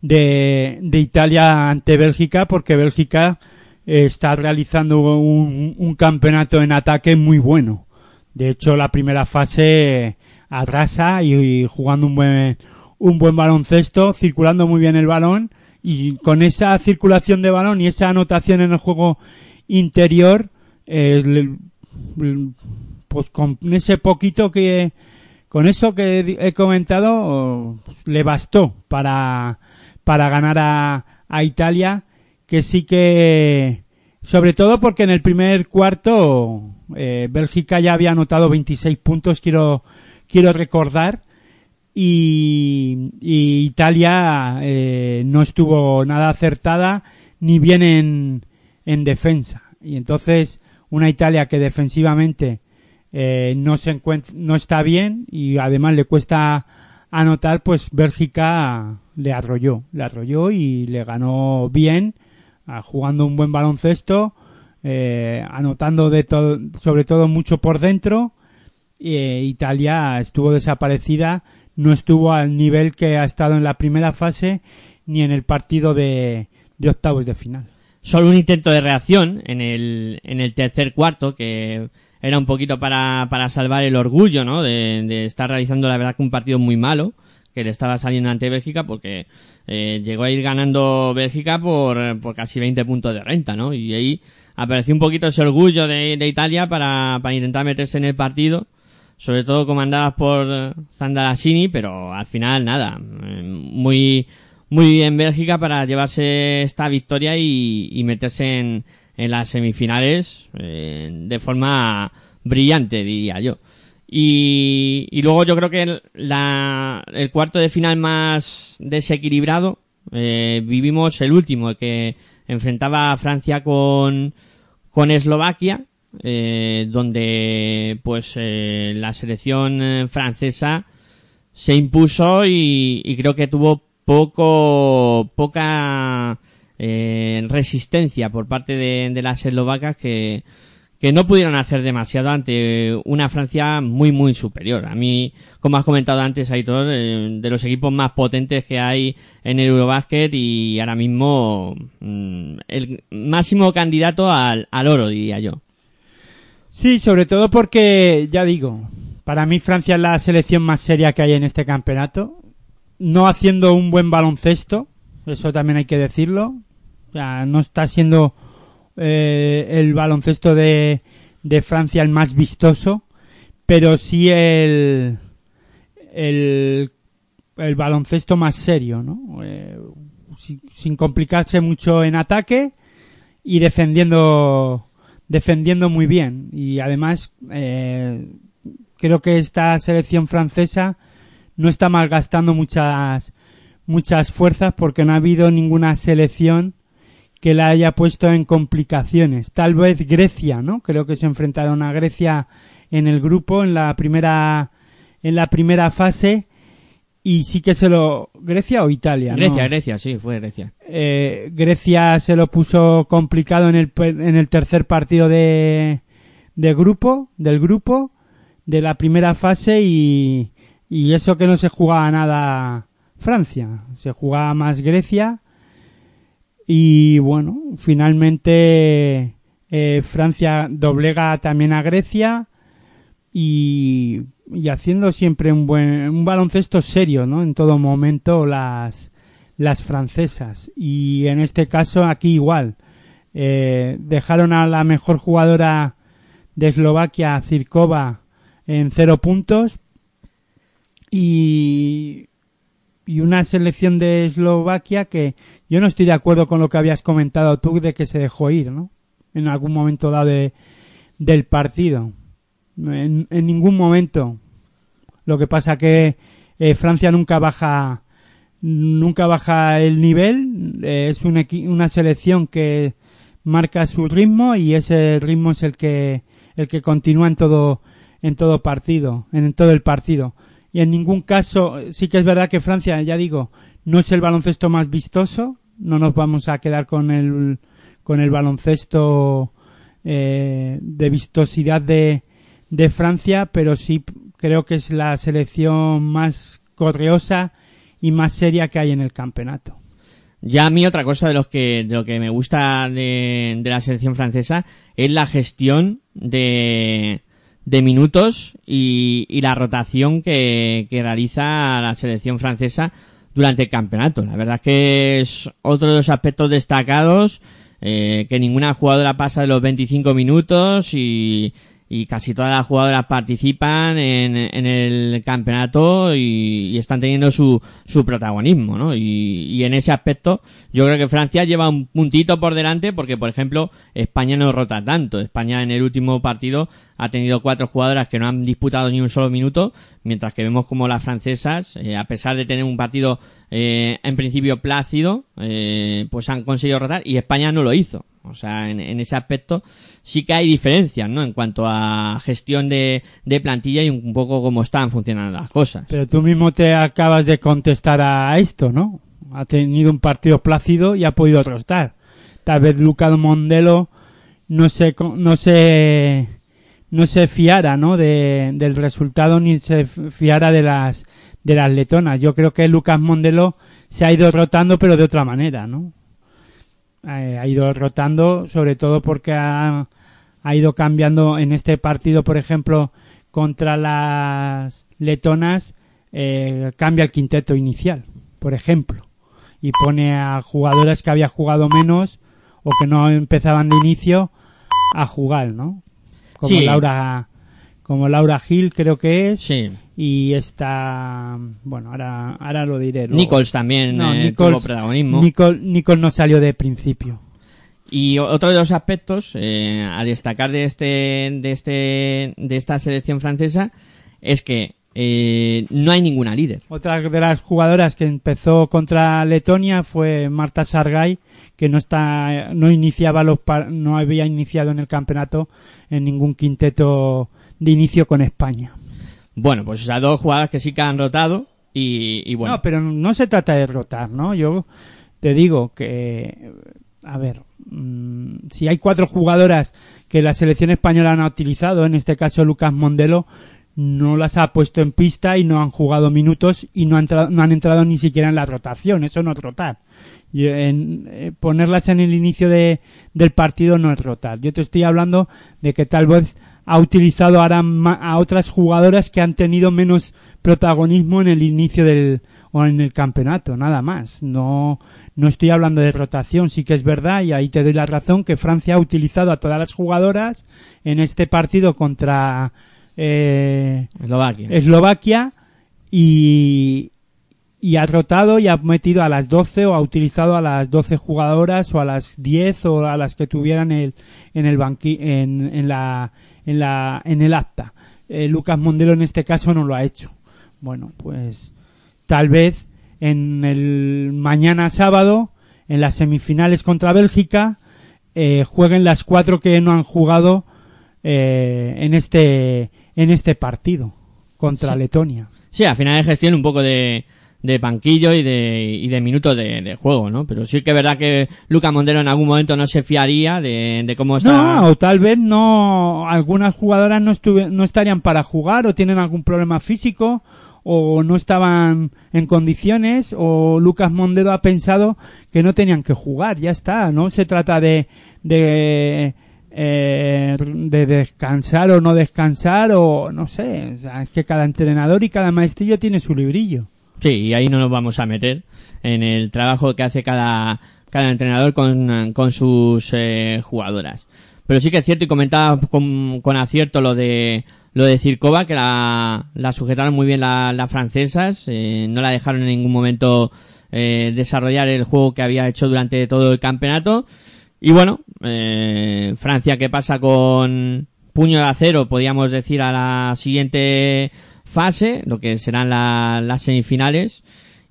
de, de Italia ante Bélgica porque Bélgica eh, está realizando un, un campeonato en ataque muy bueno. De hecho, la primera fase arrasa y, jugando un buen, un buen baloncesto, circulando muy bien el balón y con esa circulación de balón y esa anotación en el juego interior, eh, pues con ese poquito que, con eso que he comentado, le bastó para, para ganar a, a Italia, que sí que, sobre todo porque en el primer cuarto, eh, Bélgica ya había anotado 26 puntos, quiero, quiero recordar, y, Italia eh, no estuvo nada acertada ni bien en, en defensa. Y entonces, una Italia que defensivamente eh, no se encuentra, no está bien y además le cuesta anotar, pues Bélgica le arrolló, le arrolló y le ganó bien, jugando un buen baloncesto, eh, anotando de sobre todo mucho por dentro. Eh, Italia estuvo desaparecida, no estuvo al nivel que ha estado en la primera fase ni en el partido de, de octavos de final. Solo un intento de reacción en el, en el tercer cuarto, que era un poquito para, para salvar el orgullo, ¿no? De, de estar realizando, la verdad, que un partido muy malo, que le estaba saliendo ante Bélgica, porque eh, llegó a ir ganando Bélgica por, por casi 20 puntos de renta, ¿no? Y ahí apareció un poquito ese orgullo de, Italia para, para intentar meterse en el partido, sobre todo comandadas por Zandalasini, pero al final nada, muy muy bien Bélgica para llevarse esta victoria y, meterse en, en las semifinales eh, de forma brillante, diría yo. Y, y luego yo creo que el, la, el cuarto de final más desequilibrado eh, vivimos el último, el que enfrentaba a Francia con, con Eslovaquia, eh, donde pues eh, la selección eh, francesa se impuso y, y creo que tuvo poco poca eh, resistencia por parte de, de las eslovacas que, que no pudieron hacer demasiado ante una Francia muy muy superior. A mí, como has comentado antes, Aitor, eh, de los equipos más potentes que hay en el Eurobasket y ahora mismo mm, el máximo candidato al, al oro, diría yo. Sí, sobre todo porque, ya digo, para mí Francia es la selección más seria que hay en este campeonato. No haciendo un buen baloncesto, eso también hay que decirlo. O sea, no está siendo eh, el baloncesto de, de Francia el más vistoso, pero sí el, el, el baloncesto más serio, ¿no? Eh, sin, complicarse mucho en ataque y defendiendo defendiendo muy bien y además eh, creo que esta selección francesa no está malgastando muchas muchas fuerzas porque no ha habido ninguna selección que la haya puesto en complicaciones. Tal vez Grecia, ¿no? Creo que se enfrentaron a Grecia en el grupo en la primera en la primera fase y sí que se lo Grecia o Italia, ¿no? Grecia, Grecia, sí, fue Grecia. Eh, Grecia se lo puso complicado en el, en el tercer partido de, de grupo, del grupo, de la primera fase y, y eso que no se jugaba nada Francia, se jugaba más Grecia y bueno, finalmente eh, Francia doblega también a Grecia y, y haciendo siempre un buen un baloncesto serio, ¿no? En todo momento las las francesas. Y en este caso aquí igual. Eh, dejaron a la mejor jugadora de Eslovaquia Zirkova en cero puntos. Y y una selección de Eslovaquia que yo no estoy de acuerdo con lo que habías comentado tú de que se dejó ir, ¿no? En algún momento dado de- del partido. En, en ningún momento. Lo que pasa que eh, Francia nunca baja nunca baja el nivel. Eh, es un una selección que marca su ritmo y ese ritmo es el que el que continúa en todo en todo partido, en todo el partido. Y en ningún caso, sí que es verdad que Francia, ya digo, no es el baloncesto más vistoso. No nos vamos a quedar con el con el baloncesto eh, de vistosidad de, de Francia, pero sí creo que es la selección más correosa y más seria que hay en el campeonato. Ya a mí otra cosa de, los que, de lo que me gusta de, de la selección francesa es la gestión de, de minutos y, y la rotación que, que realiza la selección francesa durante el campeonato. La verdad es que es otro de los aspectos destacados eh, que ninguna jugadora pasa de los 25 minutos y, y casi todas las jugadoras participan en, en el campeonato y, están teniendo su, su protagonismo, ¿no? Y, y en ese aspecto yo creo que Francia lleva un puntito por delante porque, por ejemplo, España no rota tanto. España en el último partido ha tenido cuatro jugadoras que no han disputado ni un solo minuto, mientras que vemos como las francesas, eh, a pesar de tener un partido eh, en principio plácido, eh, pues han conseguido rotar y España no lo hizo. O sea, en, ese aspecto sí que hay diferencias, ¿no? En cuanto a gestión de, plantilla y un poco cómo están funcionando las cosas. Pero tú mismo te acabas de contestar a esto, ¿no? Ha tenido un partido plácido y ha podido rotar. Tal vez Lucas Mondelo no se, no se, no se fiara, ¿no? De, del resultado ni se fiara de las, de las letonas. Yo creo que Lucas Mondelo se ha ido rotando, pero de otra manera, ¿no? Eh, ha ido rotando, sobre todo porque ha, ha ido cambiando en este partido, por ejemplo, contra las letonas, eh, cambia el quinteto inicial, por ejemplo, y pone a jugadoras que había jugado menos o que no empezaban de inicio a jugar, ¿no? Como Sí. Laura, como Laura Gil creo que es, Sí. y está, bueno, ahora, ahora lo diré. luego. Nichols también No, eh, Nichols- tuvo protagonismo. Nicol no salió de principio. Y otro de los aspectos eh, a destacar de este, de este, de esta selección francesa es que eh, no hay ninguna líder. Otra de las jugadoras que empezó contra Letonia fue Marta Sargay, que no está, no iniciaba los, no había iniciado en el campeonato en ningún quinteto de inicio con España. Bueno, pues esas dos jugadoras que sí que han rotado y, y bueno. No, pero no se trata de rotar, ¿no? Yo te digo que, a ver, mm, si hay cuatro jugadoras que la selección española no ha utilizado, en este caso Lucas Mondelo, no las ha puesto en pista y no han jugado minutos y no han, entrado- no han entrado ni siquiera en la rotación. Eso no es rotar. Y en- eh, ponerlas en el inicio de, del partido no es rotar. Yo te estoy hablando de que tal vez ha utilizado ahora a otras jugadoras que han tenido menos protagonismo en el inicio del o en el campeonato, nada más. No, no estoy hablando de rotación, sí que es verdad y ahí te doy la razón que Francia ha utilizado a todas las jugadoras en este partido contra eh, Eslovaquia. Eslovaquia y, y ha rotado y ha metido a las 12 o ha utilizado a las 12 jugadoras o a las 10 o a las que tuvieran el, en el banqui, en, en la, en la, en el acta. Eh, Lucas Mondelo en este caso no lo ha hecho. Bueno, pues tal vez en el mañana sábado, en las semifinales contra Bélgica, eh, jueguen las cuatro que no han jugado eh, en este en este partido contra Sí. Letonia. Sí, al final es gestión un poco de, de banquillo y de, y de minutos de, de juego, ¿no? Pero sí que es verdad que Luca Mondelo en algún momento no se fiaría de, de cómo está. No, o tal vez no algunas jugadoras no estuve- no estarían para jugar o tienen algún problema físico o no estaban en condiciones o Lucas Mondelo ha pensado que no tenían que jugar, ya está, no se trata de de eh, de descansar o no descansar o no sé, o sea, es que cada entrenador y cada maestrillo tiene su librillo. Sí, y ahí no nos vamos a meter en el trabajo que hace cada, cada entrenador con, con sus eh, jugadoras. Pero sí que es cierto y comentaba con, con acierto lo de lo de Circova, que la, la sujetaron muy bien la- las francesas, eh, no la dejaron en ningún momento eh, desarrollar el juego que había hecho durante todo el campeonato. Y bueno, eh, Francia que pasa con puño de acero, podríamos decir, a la siguiente fase, lo que serán la- las semifinales.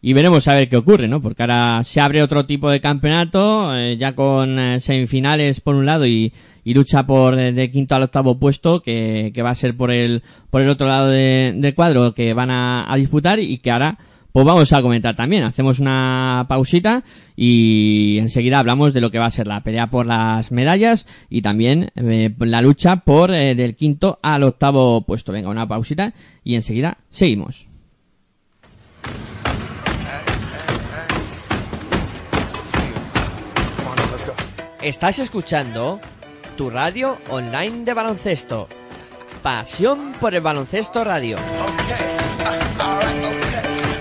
Y veremos a ver qué ocurre, ¿no? Porque ahora se abre otro tipo de campeonato, eh, ya con eh, semifinales por un lado y, y lucha por eh, de quinto al octavo puesto, que, que va a ser por el, por el otro lado de- del cuadro que van a, a disputar y que ahora pues vamos a comentar también. Hacemos una pausita y enseguida hablamos de lo que va a ser la pelea por las medallas y también eh, la lucha por eh, del quinto al octavo puesto. Venga, una pausita y enseguida seguimos. Estás escuchando tu radio online de baloncesto. Pasión por el baloncesto radio.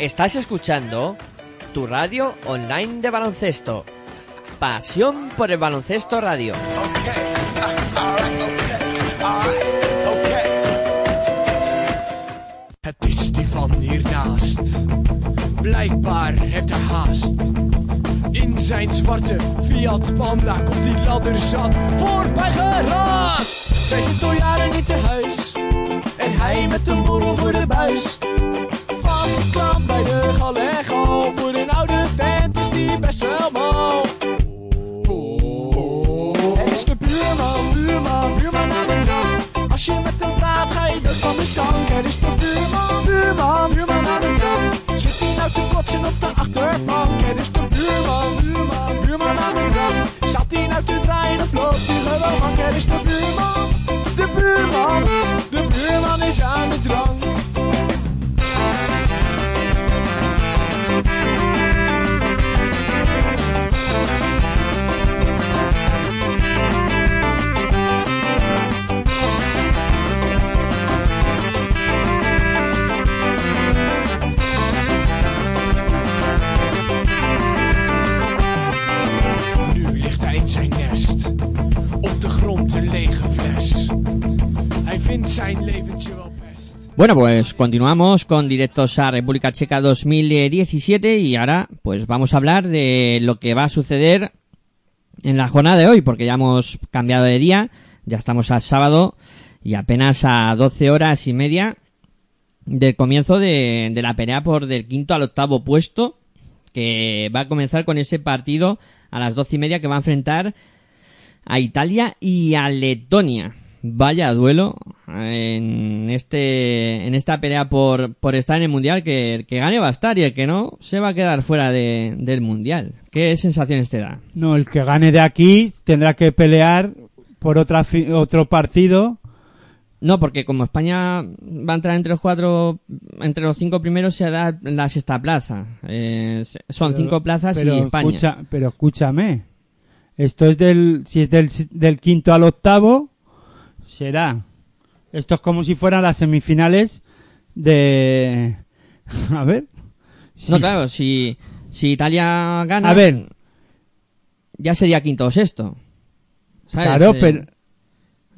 Estás escuchando tu radio online de baloncesto. Pasión por el baloncesto radio. Het is die van hiernaast. Blijkbaar heeft hij haast. In zijn zwarte Fiat Panda komt die ladder zat voorbij geraast. Zij zit al jaren niet te huis. En hij met een borrel voor de buis. Vastgeklampt bij de galego. Voor een oude vent is die best wel mal. Er is de buurman, buurman, buurman aan de drank. Als je met hem praat, ga je dood van de stank. Er is de buurman, buurman, buurman aan de drank. Zit hij nou te kotsen op de achterbank? Er is de buurman, buurman, buurman aan de. Zat hij nou te draaien of loopt hij gewoon? Er is de buurman, de buurman, de buurman is aan de drank. Bueno, pues continuamos con directos a República Checa 2017 y ahora pues vamos a hablar de lo que va a suceder en la jornada de hoy, porque ya hemos cambiado de día, ya estamos al sábado y apenas a 12 horas y media del comienzo de, de la pelea por del quinto al octavo puesto, que va a comenzar con ese partido a las doce y media que va a enfrentar a Italia y a Letonia. Vaya duelo en este en esta pelea por, por estar en el mundial que el que gane va a estar y el que no se va a quedar fuera de- del mundial. ¿Qué sensaciones te da? No, el que gane de aquí tendrá que pelear por otra otro partido No, porque como España va a entrar entre los cuatro, entre los cinco primeros se da la sexta plaza. Eh, son Pero- cinco plazas pero y España. escucha- pero escúchame. Esto es del, si es del, del quinto al octavo, será. Esto es como si fueran las semifinales de, a ver. No, Si- claro, si, si Italia gana, A ver. ya sería quinto o sexto. ¿Sabes? Claro, Eh, pero,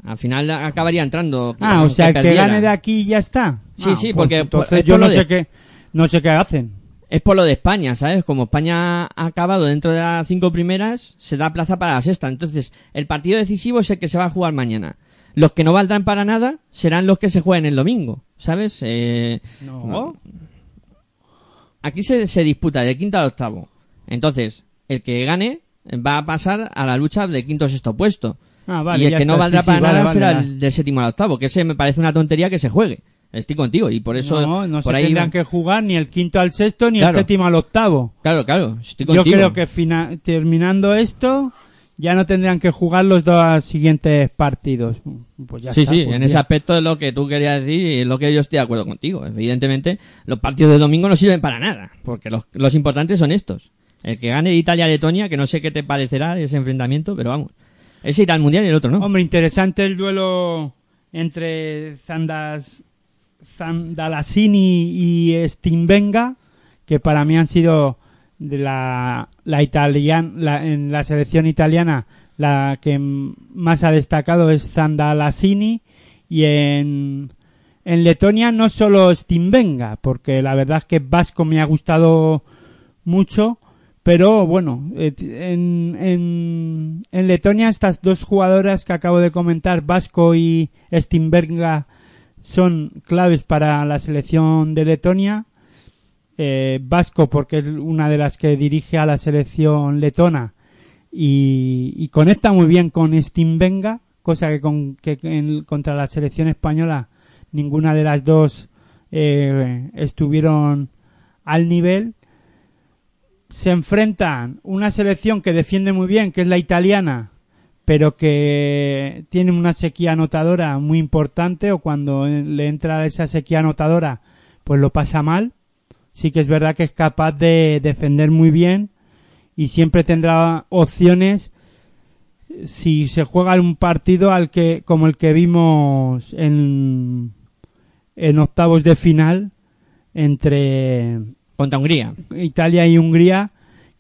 Al final acabaría entrando. ah, o sea, el que gane de aquí ya está. Sí, Ah, sí, pues porque entonces es yo no de- sé qué, no sé qué hacen. Es por lo de España, ¿sabes? Como España ha acabado dentro de las cinco primeras, se da plaza para la sexta. Entonces, el partido decisivo es el que se va a jugar mañana. Los que no valdrán para nada serán los que se jueguen el domingo, ¿sabes? Eh, No. Aquí se, se disputa de quinto al octavo. Entonces, el que gane va a pasar a la lucha de quinto o sexto puesto. Ah, vale, y el que no valdrá sí, para nada vale, será vale. el del séptimo al octavo, que ese me parece una tontería que se juegue. Estoy contigo y por eso no, no por se ahí tendrán que jugar ni el quinto al sexto ni Claro. el séptimo al octavo. Claro, claro, estoy Yo contigo. creo que terminando esto ya no tendrán que jugar los dos siguientes partidos. Pues ya sí, está, sí, pues en ya. ese aspecto es lo que tú querías decir y es lo que yo estoy de acuerdo contigo. Evidentemente, los partidos de domingo no sirven para nada, porque los, los importantes son estos. El que gane de Italia-Letonia, que no sé qué te parecerá ese enfrentamiento, pero vamos. Ese irá al Mundial y el otro no. Hombre, interesante el duelo entre Zandas, Zandalasini y Stimbenga, que para mí han sido de la, la italian, en la selección italiana la que más ha destacado es Zandalasini y en, en Letonia no solo Stimbenga, porque la verdad es que Vasco me ha gustado mucho, pero bueno, eh, en, en, en Letonia estas dos jugadoras que acabo de comentar, Vasco y Stimberga, son claves para la selección de Letonia. Eh, Vasco porque es una de las que dirige a la selección letona y, conecta muy bien con Stimbenga, cosa que, con, que en- contra la selección española ninguna de las dos eh, estuvieron al nivel se enfrentan una selección que defiende muy bien, que es la italiana, pero que tiene una sequía anotadora muy importante o cuando le entra esa sequía anotadora, pues lo pasa mal. Sí que es verdad que es capaz de defender muy bien y siempre tendrá opciones si se juega un partido al que como el que vimos en en octavos de final entre Contra Hungría. Italia y Hungría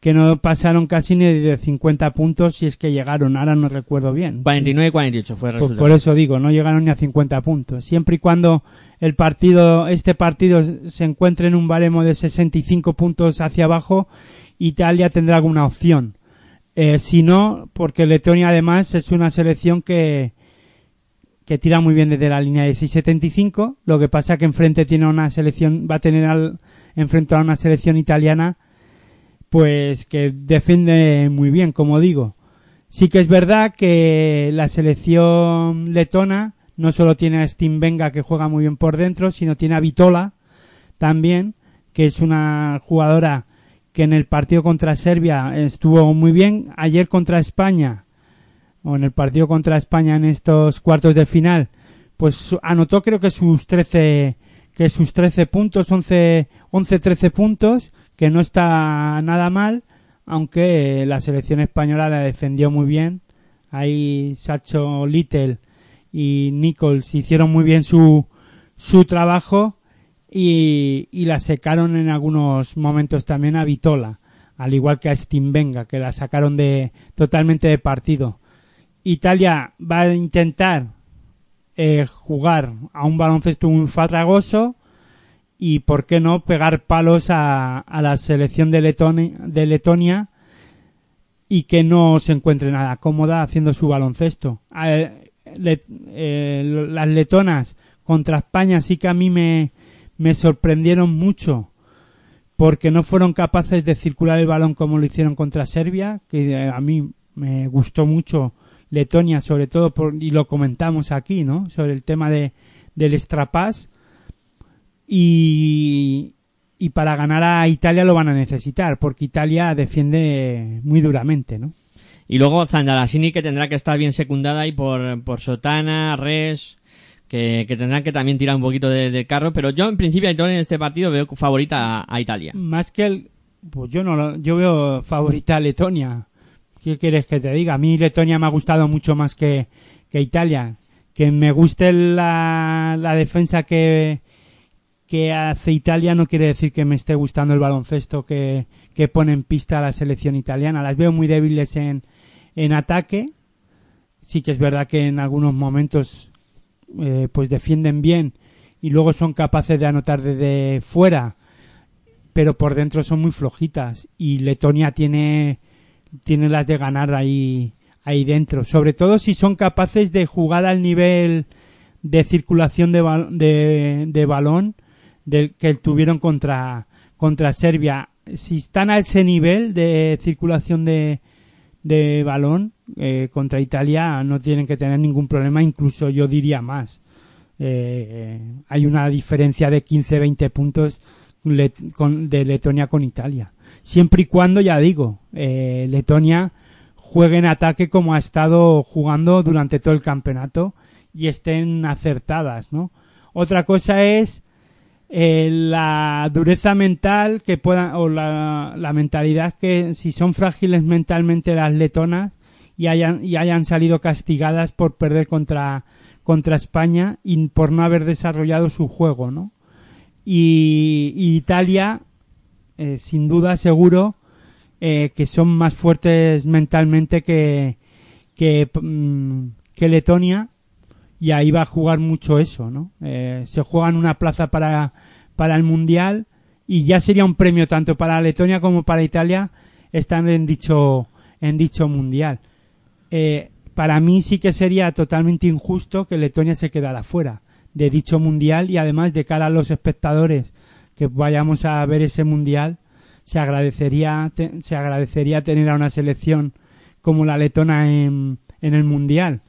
que no pasaron casi ni de 50 puntos si es que llegaron, ahora no recuerdo bien. 49-48 fue el Pues resultado. por eso digo, no llegaron ni a 50 puntos. Siempre y cuando el partido, este partido se encuentre en un baremo de 65 puntos hacia abajo, Italia tendrá alguna opción. Eh, si no, porque Letonia además es una selección que, que tira muy bien desde la línea de 6.75, lo que pasa que enfrente tiene una selección, va a tener al, enfrente a una selección italiana, pues que defiende muy bien, como digo. Sí que es verdad que la selección letona no solo tiene a Stimbenga que juega muy bien por dentro, sino tiene a Vitola también, que es una jugadora que en el partido contra Serbia estuvo muy bien. Ayer contra España, o en el partido contra España en estos cuartos de final, pues anotó creo que sus 13, que sus 13 puntos, 11, 11, 13 puntos, que no está nada mal, aunque la selección española la defendió muy bien. Ahí Sacho Little y Nichols hicieron muy bien su, su trabajo y, y la secaron en algunos momentos también a Vitola, al igual que a Stimbenga, que la sacaron de totalmente de partido. Italia va a intentar eh, jugar a un baloncesto muy farragoso y por qué no pegar palos a, a la selección de, Letoni- de Letonia y que no se encuentre nada cómoda haciendo su baloncesto. Eh, le- eh, las letonas contra España sí que a mí me, me sorprendieron mucho porque no fueron capaces de circular el balón como lo hicieron contra Serbia, que eh, a mí me gustó mucho Letonia, sobre todo, por, y lo comentamos aquí, ¿no? Sobre el tema de, del extrapass. Y, y para ganar a Italia lo van a necesitar, porque Italia defiende muy duramente, ¿no? Y luego Zandalasini que tendrá que estar bien secundada ahí por, por Sotana, Res, que, que tendrán que también tirar un poquito de- del carro, pero yo en principio en este partido veo favorita a, a Italia. Más que el... Pues yo no lo- yo veo favorita a Letonia. ¿Qué quieres que te diga? A mí Letonia me ha gustado mucho más que, que Italia. Que me guste la, la defensa que, que hace Italia no quiere decir que me esté gustando el baloncesto que, que pone en pista la selección italiana. Las veo muy débiles en, en ataque. Sí que es verdad que en algunos momentos eh, pues defienden bien y luego son capaces de anotar desde fuera pero por dentro son muy flojitas y Letonia tiene tiene las de ganar ahí ahí dentro sobre todo si son capaces de jugar al nivel de circulación de, de balón del que tuvieron contra contra Serbia si están a ese nivel de circulación de de balón eh, contra Italia no tienen que tener ningún problema incluso yo diría más Eh, hay una diferencia de 15-20 puntos de Letonia con Italia. Siempre y cuando, ya digo, eh, Letonia juegue en ataque como ha estado jugando durante todo el campeonato y estén acertadas, ¿no? Otra cosa es eh, la dureza mental que puedan, o la, la mentalidad que si son frágiles mentalmente las letonas y hayan, y hayan salido castigadas por perder contra, contra España y por no haber desarrollado su juego, ¿no? y, Italia, eh, sin duda, seguro eh, que son más fuertes mentalmente que, que, mm, que Letonia y ahí va a jugar mucho eso, ¿no? Eh, se juegan una plaza para, para el Mundial y ya sería un premio tanto para Letonia como para Italia estar en dicho, en dicho Mundial. Eh, para mí sí que sería totalmente injusto que Letonia se quedara fuera de dicho mundial y además de cara a los espectadores que vayamos a ver ese mundial se agradecería se agradecería tener a una selección como la letona en, en el mundial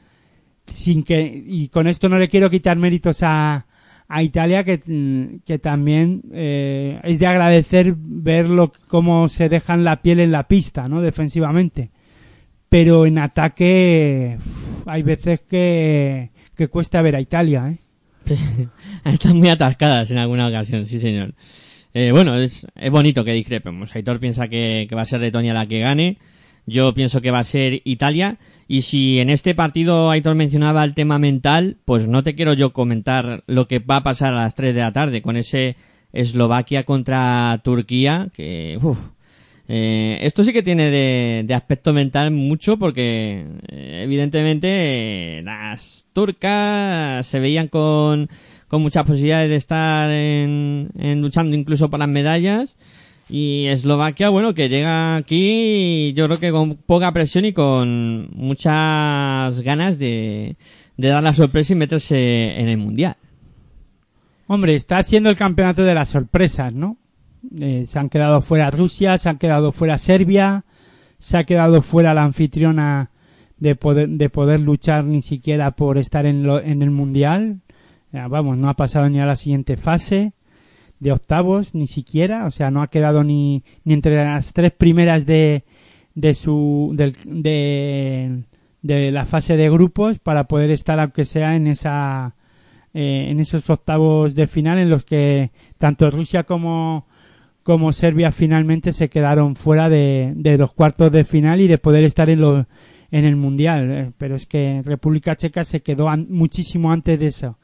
sin que y con esto no le quiero quitar méritos a, a Italia que, mm, que también eh, es de agradecer ver lo, cómo se dejan la piel en la pista no defensivamente pero en ataque hay veces que, que cuesta ver a Italia ¿eh? Están muy atascadas en alguna ocasión, sí señor. Eh, bueno, es, es bonito que discrepemos. Aitor piensa que, que va a ser Letonia la que gane. Yo pienso que va a ser Italia. Y si en este partido Aitor mencionaba el tema mental, pues no te quiero yo comentar lo que va a pasar a las 3 de la tarde con ese Eslovaquia contra Turquía, que uf, eh, esto sí que tiene de, aspecto mental mucho porque eh, evidentemente las turcas se veían con, muchas posibilidades de estar en luchando incluso por las medallas y Eslovaquia, bueno, que llega aquí yo creo que con poca presión y con muchas ganas de, dar la sorpresa y meterse en el mundial. Hombre, está siendo el campeonato de las sorpresas, ¿no? Eh, se han quedado fuera Rusia, se han quedado fuera Serbia, se ha quedado fuera la anfitriona de poder, de poder luchar ni siquiera por estar en, lo- en el mundial. Vamos, no ha pasado ni a la siguiente fase de octavos, ni siquiera, o sea, no ha quedado ni, ni entre las tres primeras de, de su, del, de, la fase de grupos para poder estar, aunque sea en esa, eh, en esos octavos de final en los que tanto Rusia como, como Serbia finalmente se quedaron fuera de, de los cuartos de final y de poder estar en, los en el mundial. eh, Pero es que República Checa se quedó an- muchísimo antes de eso.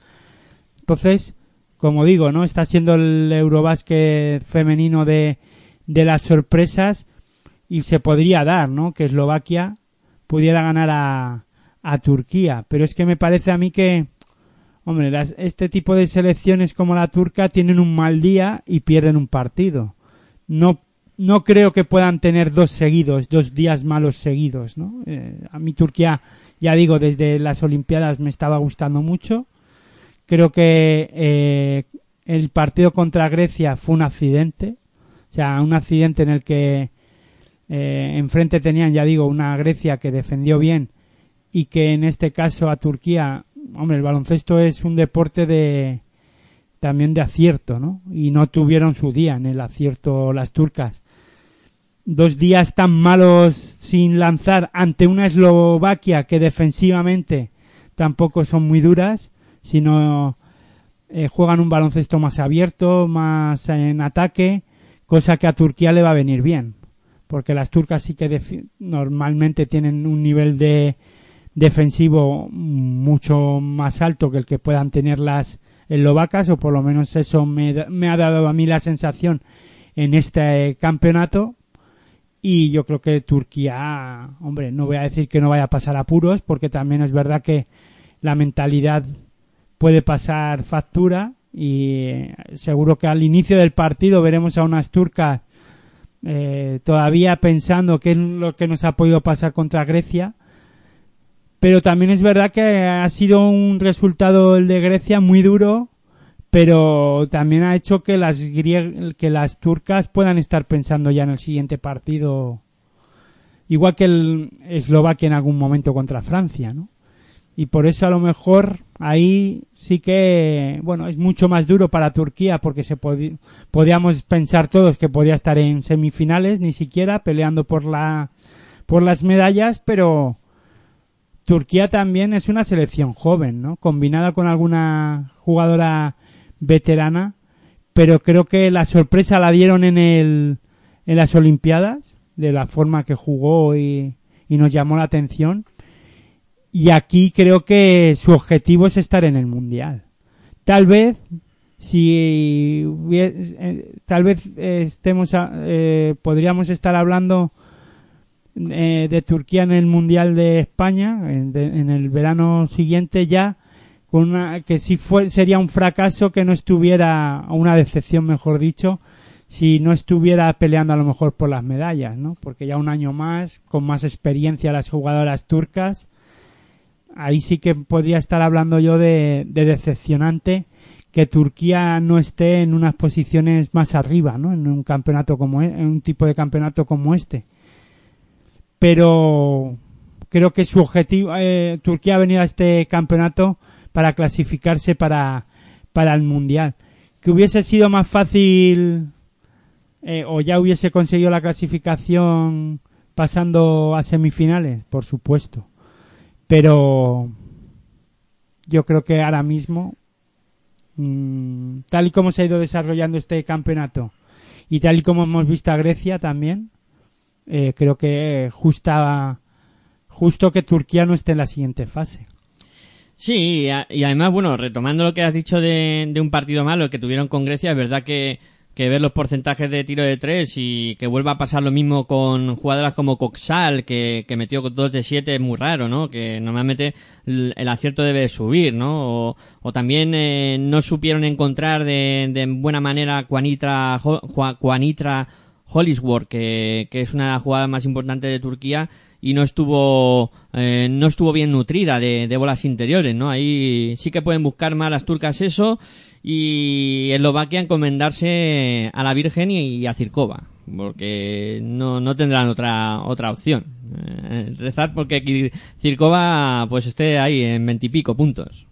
Entonces, como digo, ¿no? Está siendo el Eurobásquet femenino de, de las sorpresas y se podría dar, ¿no? Que Eslovaquia pudiera ganar a, a Turquía. Pero es que me parece a mí que, hombre, las- este tipo de selecciones como la turca tienen un mal día y pierden un partido. No, no creo que puedan tener dos seguidos, dos días malos seguidos, ¿no? Eh, a mí Turquía, ya digo, desde las Olimpiadas me estaba gustando mucho. Creo que eh, el partido contra Grecia fue un accidente. O sea, un accidente en el que eh, enfrente tenían, ya digo, una Grecia que defendió bien y que en este caso a Turquía, hombre, el baloncesto es un deporte de también de acierto, ¿no? Y no tuvieron su día en el acierto las turcas. Dos días tan malos sin lanzar ante una Eslovaquia que defensivamente tampoco son muy duras. Sino eh, juegan un baloncesto más abierto, más en ataque, cosa que a Turquía le va a venir bien, porque las turcas sí que normalmente tienen un nivel de defensivo mucho más alto que el que puedan tener las eslovacas, o por lo menos eso me, me ha dado a mí la sensación en este campeonato. Y yo creo que Turquía, hombre, no voy a decir que no vaya a pasar apuros, porque también es verdad que la mentalidad puede pasar factura y eh, seguro que al inicio del partido veremos a unas turcas eh, todavía pensando qué es lo que nos ha podido pasar contra Grecia. Pero también es verdad que ha sido un resultado el de Grecia muy duro, pero también ha hecho que las que las turcas puedan estar pensando ya en el siguiente partido, igual que el Eslovaquia en algún momento contra Francia, ¿no? Y por eso a lo mejor ahí sí que, bueno, es mucho más duro para Turquía porque se podíamos pensar todos que podía estar en semifinales, ni siquiera peleando por la por las medallas, pero Turquía también es una selección joven, ¿no? Combinada con alguna jugadora veterana, pero creo que la sorpresa la dieron en el en las Olimpiadas de la forma que jugó y, y nos llamó la atención. Y aquí creo que su objetivo es estar en el mundial. Tal vez si eh, tal vez eh, estemos eh, podríamos estar hablando eh, de Turquía en el mundial de España en, el verano siguiente ya con una, que si fue sería un fracaso que no estuviera una decepción mejor dicho si no estuviera peleando a lo mejor por las medallas no porque ya un año más con más experiencia las jugadoras turcas ahí sí que podría estar hablando yo de, de decepcionante que Turquía no esté en unas posiciones más arriba, ¿no? En un campeonato como e- en un tipo de campeonato como este. Pero creo que su objetivo, eh, Turquía ha venido a este campeonato para clasificarse para, para el mundial. Que hubiese sido más fácil eh, o ya hubiese conseguido la clasificación pasando a semifinales, por supuesto. Pero yo creo que ahora mismo, mm, tal y como se ha ido desarrollando este campeonato y tal y como hemos visto a Grecia también, eh, creo que justa, justo que Turquía no esté en la siguiente fase. Sí, y, además, bueno, retomando lo que has dicho de, de un partido malo que tuvieron con Grecia, es verdad que, que ver los porcentajes de tiro de tres y que vuelva a pasar lo mismo con jugadoras como Coxal, que, que metió dos de siete, es muy raro, ¿no? Que normalmente el, acierto debe subir, ¿no? O, o también eh, no supieron encontrar de, de buena manera Juanitra, Juanitra Hollisworth, que, que es una de las jugadas más importantes de Turquía y no estuvo eh, no estuvo bien nutrida de, de bolas interiores, ¿no? Ahí sí que pueden buscar más las turcas eso y Eslovaquia encomendarse a la Virgen y, a Circova, porque no, no tendrán otra otra opción. Eh, rezar porque Circova pues esté ahí en veintipico puntos.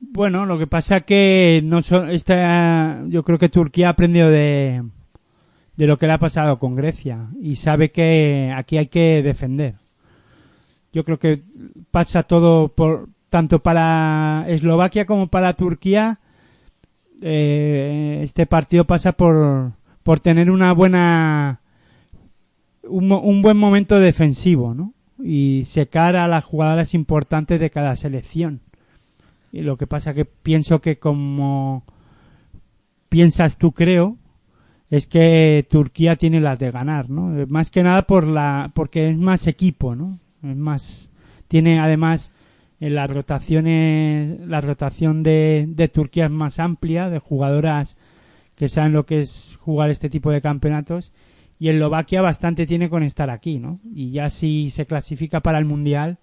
Bueno, lo que pasa que no so- esta, yo creo que Turquía ha aprendido de, de lo que le ha pasado con Grecia y sabe que aquí hay que defender. Yo creo que pasa todo por tanto para Eslovaquia como para Turquía. Eh, este partido pasa por por tener una buena un, un buen momento defensivo, ¿no? Y secar a las jugadoras importantes de cada selección. Y lo que pasa que pienso que como piensas tú creo es que Turquía tiene las de ganar, ¿no? Más que nada por la porque es más equipo, ¿no? Es más tiene además las rotaciones la rotación de, de Turquía es más amplia de jugadoras que saben lo que es jugar este tipo de campeonatos y Eslovaquia bastante tiene con estar aquí, ¿no? Y ya si se clasifica para el mundial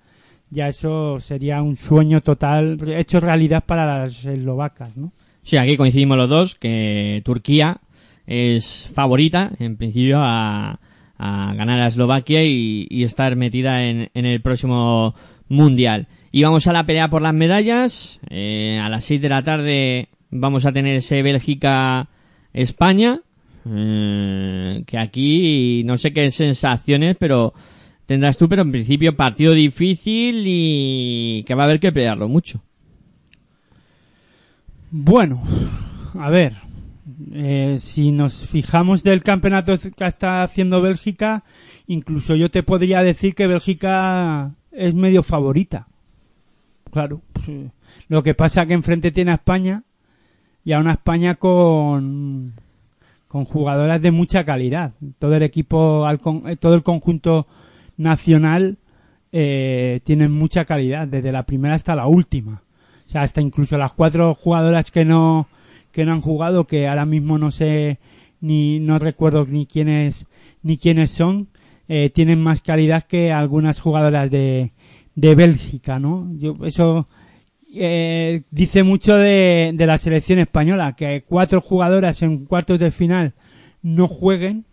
ya eso sería un sueño total hecho realidad para las eslovacas, ¿no? Sí, aquí coincidimos los dos que Turquía es favorita, en principio, a, a ganar a Eslovaquia y, y estar metida en, en el próximo Mundial. Y vamos a la pelea por las medallas. Eh, a las 6 de la tarde vamos a tener ese Bélgica-España. eh, que aquí no sé qué sensaciones, pero tendrás tú, pero en principio partido difícil y que va a haber que pelearlo mucho. Bueno, a ver, eh, si nos fijamos del campeonato que está haciendo Bélgica, incluso yo te podría decir que Bélgica es medio favorita. Claro. Lo que pasa que enfrente tiene a España y a una España con con jugadoras de mucha calidad. Todo el equipo, eh, todo el conjunto nacional eh, tiene mucha calidad, desde la primera hasta la última. O sea, hasta incluso las cuatro jugadoras que no que no han jugado, que ahora mismo no sé ni no recuerdo ni quiénes ni quiénes son, eh, tienen más calidad que algunas jugadoras de de Bélgica, ¿no? Yo eso eh, dice mucho de, de la selección española, que cuatro jugadoras en cuartos de final no jueguen,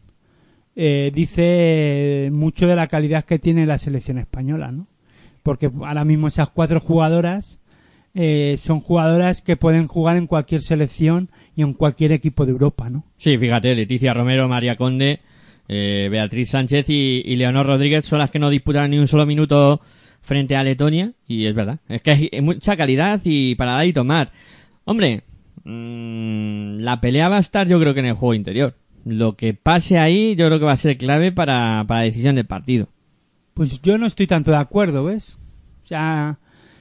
eh, dice mucho de la calidad que tiene la selección española, ¿no? Porque ahora mismo esas cuatro jugadoras eh, son jugadoras que pueden jugar en cualquier selección y en cualquier equipo de Europa, ¿no? Sí, fíjate, Leticia Romero, María Conde, eh, Beatriz Sánchez y, y Leonor Rodríguez son las que no disputaron ni un solo minuto frente a Letonia. Y es verdad, es que hay mucha calidad y para dar y tomar. Hombre, mm, la pelea va a estar yo creo que en el juego interior. Lo que pase ahí yo creo que va a ser clave para, para la decisión del partido. Pues yo no estoy tanto de acuerdo, ¿ves? O sea,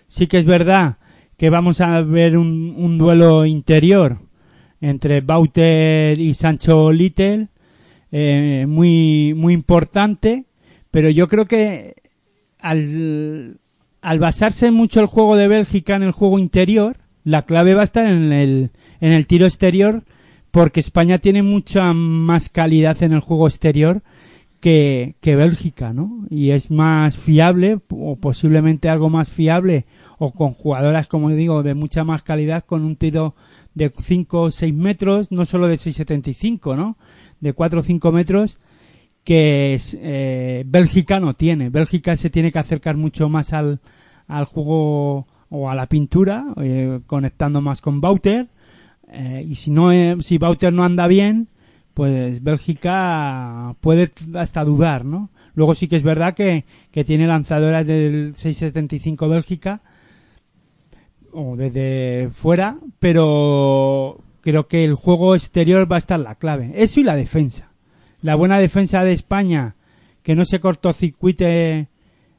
sí que es verdad que vamos a ver un, duelo interior entre Bauter y Sancho Little, eh, muy, muy importante, pero yo creo que al, al basarse mucho el juego de Bélgica en el juego interior, la clave va a estar en el, en el tiro exterior, porque España tiene mucha más calidad en el juego exterior que, que Bélgica, ¿no? Y es más fiable, o posiblemente algo más fiable, o con jugadoras, como digo, de mucha más calidad, con un tiro de 5 o 6 metros, no solo de 6,75, ¿no? De 4 o 5 metros, que eh, Bélgica no tiene. Bélgica se tiene que acercar mucho más al, al juego o a la pintura, eh, conectando más con Bauter. Eh, y si no, si Bauter no anda bien, pues Bélgica puede hasta dudar, ¿no? Luego sí que es verdad que, que tiene lanzadoras del 675 Bélgica o desde fuera, pero creo que el juego exterior va a estar la clave. Eso y la defensa. La buena defensa de España, que no se cortocircuite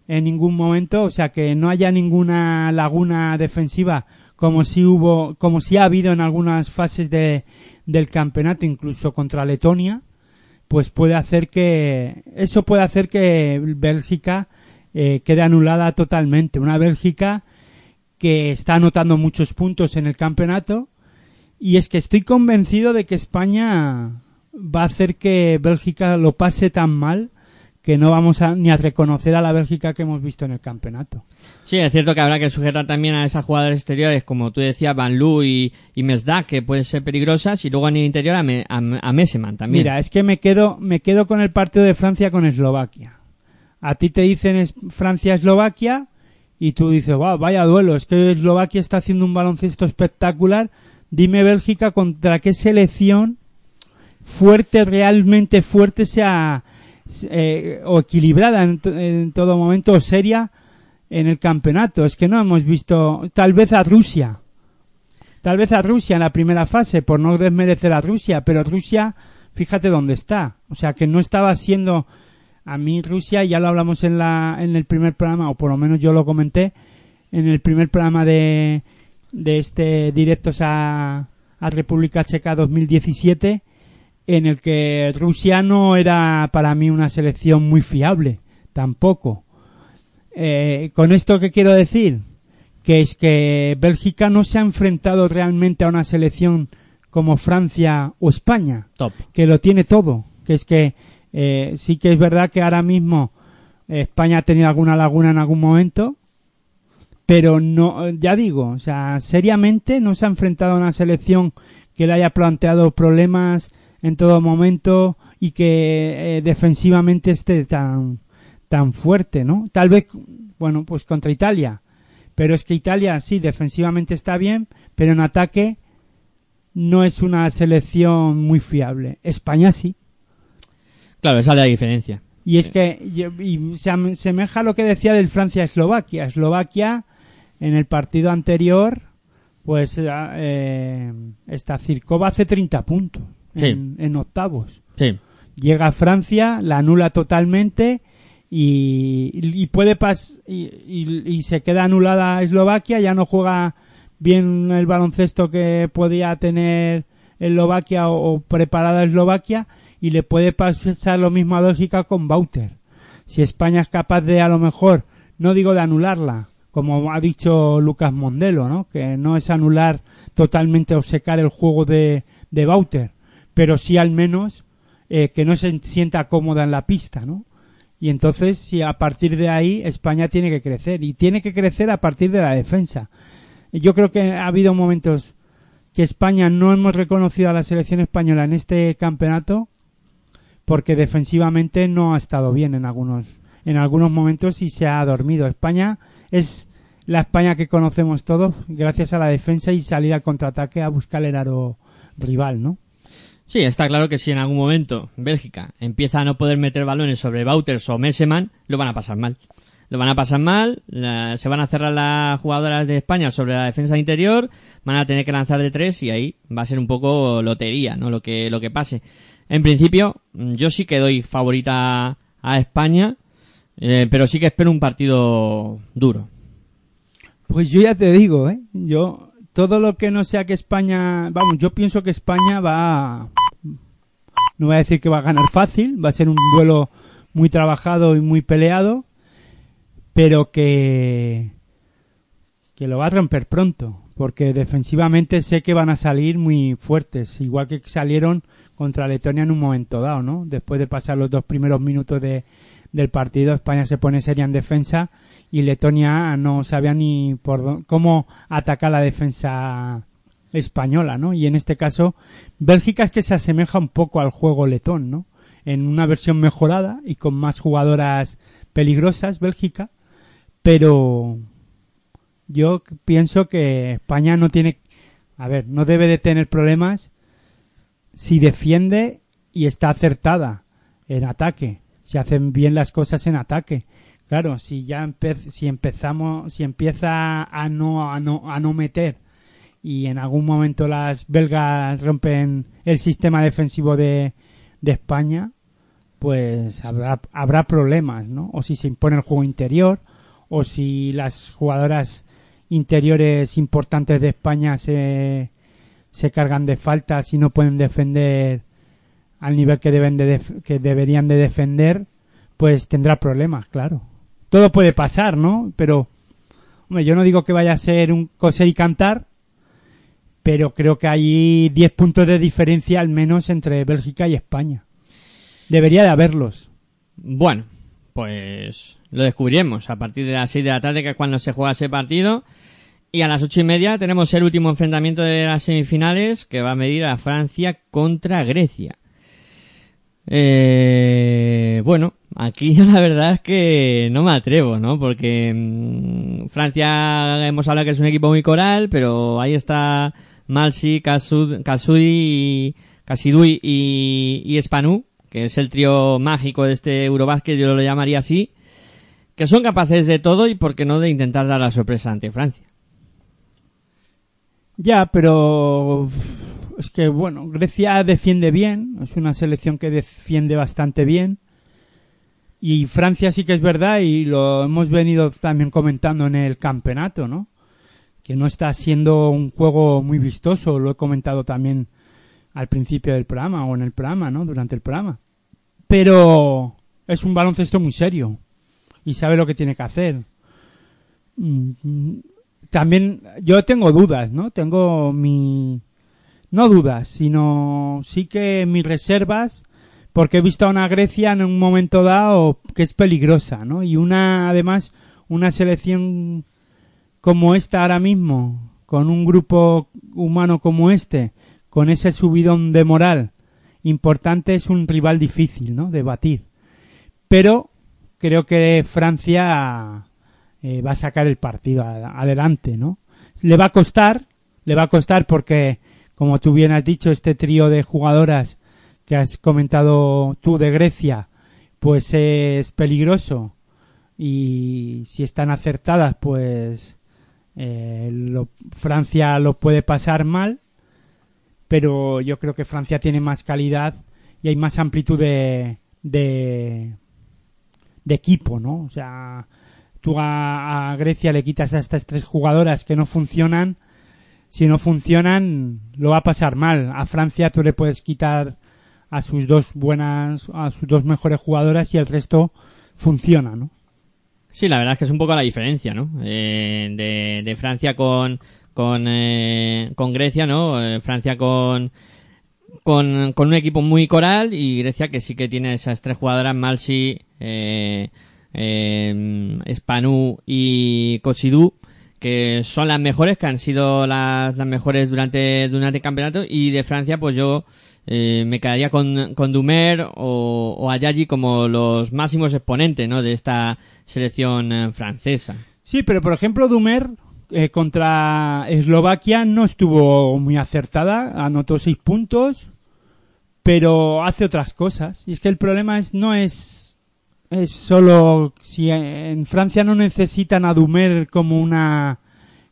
en ningún momento, o sea, que no haya ninguna laguna defensiva como si hubo, como si ha habido en algunas fases de, del campeonato, incluso contra Letonia, pues puede hacer que, eso puede hacer que Bélgica eh, quede anulada totalmente. Una Bélgica que está anotando muchos puntos en el campeonato y es que estoy convencido de que España va a hacer que Bélgica lo pase tan mal que no vamos a, ni a reconocer a la Bélgica que hemos visto en el campeonato. Sí, es cierto que habrá que sujetar también a esas jugadoras exteriores, como tú decías, Van Loo y, y Mesdak, que pueden ser peligrosas, y luego en el interior a, Me- a, a Messeman también. Mira, es que me quedo, me quedo con el partido de Francia con Eslovaquia. A ti te dicen es Francia-Eslovaquia y tú dices, "Guau, vaya duelo, es que Eslovaquia está haciendo un baloncesto espectacular. Dime Bélgica contra qué selección fuerte, realmente fuerte sea eh, o equilibrada en, en todo momento o seria en el campeonato. Es que no hemos visto, tal vez a Rusia, tal vez a Rusia en la primera fase, por no desmerecer a Rusia, pero Rusia, fíjate dónde está. O sea, que no estaba siendo, a mí Rusia, ya lo hablamos en, la, en el primer programa, o por lo menos yo lo comenté, en el primer programa de, de este Directos a, a República Checa 2017, en el que Rusia no era para mí una selección muy fiable, tampoco. Eh, con esto que quiero decir, que es que Bélgica no se ha enfrentado realmente a una selección como Francia o España, Top. que lo tiene todo, que es que eh, sí que es verdad que ahora mismo España ha tenido alguna laguna en algún momento, pero no, ya digo, o sea, seriamente no se ha enfrentado a una selección que le haya planteado problemas en todo momento y que eh, defensivamente esté tan tan fuerte, ¿no? Tal vez, bueno, pues contra Italia, pero es que Italia sí defensivamente está bien, pero en ataque no es una selección muy fiable. España sí. Claro, esa es la diferencia. Y es que y se semeja a lo que decía del Francia-Eslovaquia. Eslovaquia en el partido anterior pues eh, eh, esta Circova hace 30 puntos Sí. en, en octavos. Sí. Llega a Francia, la anula totalmente y, y puede pas y, y- y se queda anulada Eslovaquia, ya no juega bien el baloncesto que podía tener Eslovaquia o, o preparada Eslovaquia y le puede pasar lo mismo a Bélgica con Bauter. Si España es capaz de a lo mejor, no digo de anularla, como ha dicho Lucas Mondelo, ¿no? que no es anular totalmente o secar el juego de, de Bauter, pero sí al menos eh, que no se sienta cómoda en la pista, ¿no? Y entonces, si a partir de ahí España tiene que crecer, y tiene que crecer a partir de la defensa. Yo creo que ha habido momentos que España no hemos reconocido a la selección española en este campeonato porque defensivamente no ha estado bien en algunos en algunos momentos y se ha dormido. España es la España que conocemos todos gracias a la defensa y salir al contraataque a buscar el aro rival, ¿no? Sí, está claro que si en algún momento Bélgica empieza a no poder meter balones sobre Wouters o Messeman, lo van a pasar mal. Lo van a pasar mal, se van a cerrar las jugadoras de España sobre la defensa interior, van a tener que lanzar de tres y ahí va a ser un poco lotería, ¿no? Lo que, lo que pase. En principio, yo sí que doy favorita a España, eh, pero sí que espero un partido duro. Pues yo ya te digo, ¿eh? Yo, todo lo que no sea que España, vamos, yo pienso que España va, no voy a decir que va a ganar fácil, va a ser un duelo muy trabajado y muy peleado, pero que, que lo va a romper pronto, porque defensivamente sé que van a salir muy fuertes, igual que salieron contra Letonia en un momento dado, ¿no? Después de pasar los dos primeros minutos de, del partido, España se pone seria en defensa y Letonia no sabía ni por dó- cómo atacar la defensa española, ¿no? Y en este caso, Bélgica es que se asemeja un poco al juego letón, ¿no? En una versión mejorada y con más jugadoras peligrosas, Bélgica, pero yo pienso que España no tiene, a ver, no debe de tener problemas si defiende y está acertada en ataque, si hacen bien las cosas en ataque. Claro, si ya si empezamos, si empieza a no, a no, a no meter y en algún momento las belgas rompen el sistema defensivo de, de España, pues habrá, habrá problemas, ¿no? O si se impone el juego interior, o si las jugadoras interiores importantes de España se, se cargan de faltas y no pueden defender al nivel que deben de def- que deberían de defender, pues tendrá problemas, claro. Todo puede pasar, ¿no? Pero yo no digo que vaya a ser un coser y cantar, pero creo que hay 10 puntos de diferencia al menos entre Bélgica y España. Debería de haberlos. Bueno, pues lo descubriremos a partir de las 6 de la tarde, que es cuando se juega ese partido. Y a las ocho y media tenemos el último enfrentamiento de las semifinales, que va a medir a Francia contra Grecia. Eh, bueno, aquí la verdad es que no me atrevo, ¿no? Porque mm, Francia hemos hablado que es un equipo muy coral, pero ahí está Malsi, Kasud, Kasudi, Kasidui y, y Spanu, que es el trío mágico de este Eurobásquet, yo lo llamaría así, que son capaces de todo y por qué no de intentar dar la sorpresa ante Francia. Ya, pero es que bueno, Grecia defiende bien, es una selección que defiende bastante bien. Y Francia sí que es verdad y lo hemos venido también comentando en el campeonato, ¿no? Que no está siendo un juego muy vistoso, lo he comentado también al principio del programa o en el programa, ¿no? Durante el programa. Pero es un baloncesto muy serio y sabe lo que tiene que hacer. Mm, También yo tengo dudas, ¿no? Tengo mi no dudas, sino sí que mis reservas porque he visto a una Grecia en un momento dado que es peligrosa, ¿no? Y una además una selección como esta ahora mismo, con un grupo humano como este, con ese subidón de moral importante, es un rival difícil, ¿no? De batir. Pero creo que Francia eh, va a sacar el partido adelante, ¿no? Le va a costar, le va a costar porque, como tú bien has dicho, este trío de jugadoras que has comentado tú de Grecia, pues es peligroso y si están acertadas, pues Eh, lo- Francia lo puede pasar mal, pero yo creo que Francia tiene más calidad y hay más amplitud de, de, equipo, ¿no? O sea, tú a, a Grecia le quitas a estas tres jugadoras que no funcionan, si no funcionan lo va a pasar mal. A Francia tú le puedes quitar a sus dos buenas, a sus dos mejores jugadoras y el resto funciona, ¿no? Sí, la verdad es que es un poco la diferencia, ¿no? Eh, de, de Francia con con, eh, con Grecia, ¿no? Eh, Francia con, con con un equipo muy coral y Grecia que sí que tiene esas tres jugadoras, Malsi, eh, eh, Spanu y Cochidú, que son las mejores, que han sido las, las mejores durante, durante el campeonato y de Francia pues yo eh, me quedaría con, con Dumer o, o Ayayi como los máximos exponentes ¿no? de esta selección eh, francesa. Sí, pero por ejemplo Dumer eh, contra Eslovaquia no estuvo muy acertada, anotó seis puntos, pero hace otras cosas. Y es que el problema es no es es solo si en Francia no necesitan a Dumer como una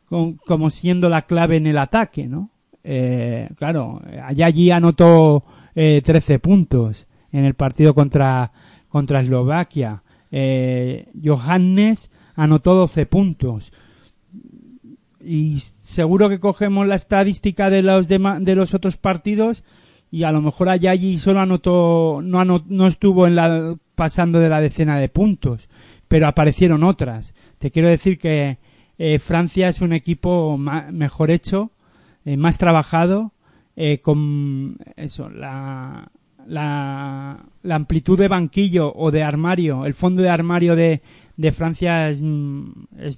com- como siendo la clave en el ataque, ¿no? Eh, claro, allá allí anotó eh, 13 puntos en el partido contra contra Eslovaquia. Eh, Johannes anotó 12 puntos y seguro que cogemos la estadística de los de los otros partidos y a lo mejor Ayayi solo anotó no no estuvo en la pasando de la decena de puntos pero aparecieron otras te quiero decir que eh, Francia es un equipo mejor hecho eh, más trabajado eh, con eso la, la amplitud de banquillo o de armario el fondo de armario de de Francia es, mm,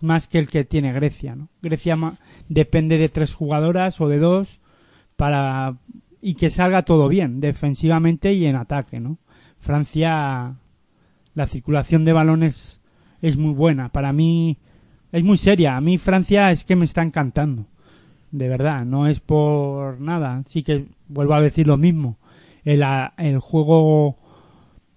más que el que tiene Grecia. Grecia ma- depende de tres jugadoras o de dos para y que salga todo bien defensivamente y en ataque, ¿no? Francia la circulación de balones es muy buena, para mí es muy seria, a mí Francia es que me está encantando. De verdad, no es por nada, sí que vuelvo a decir lo mismo. El, el juego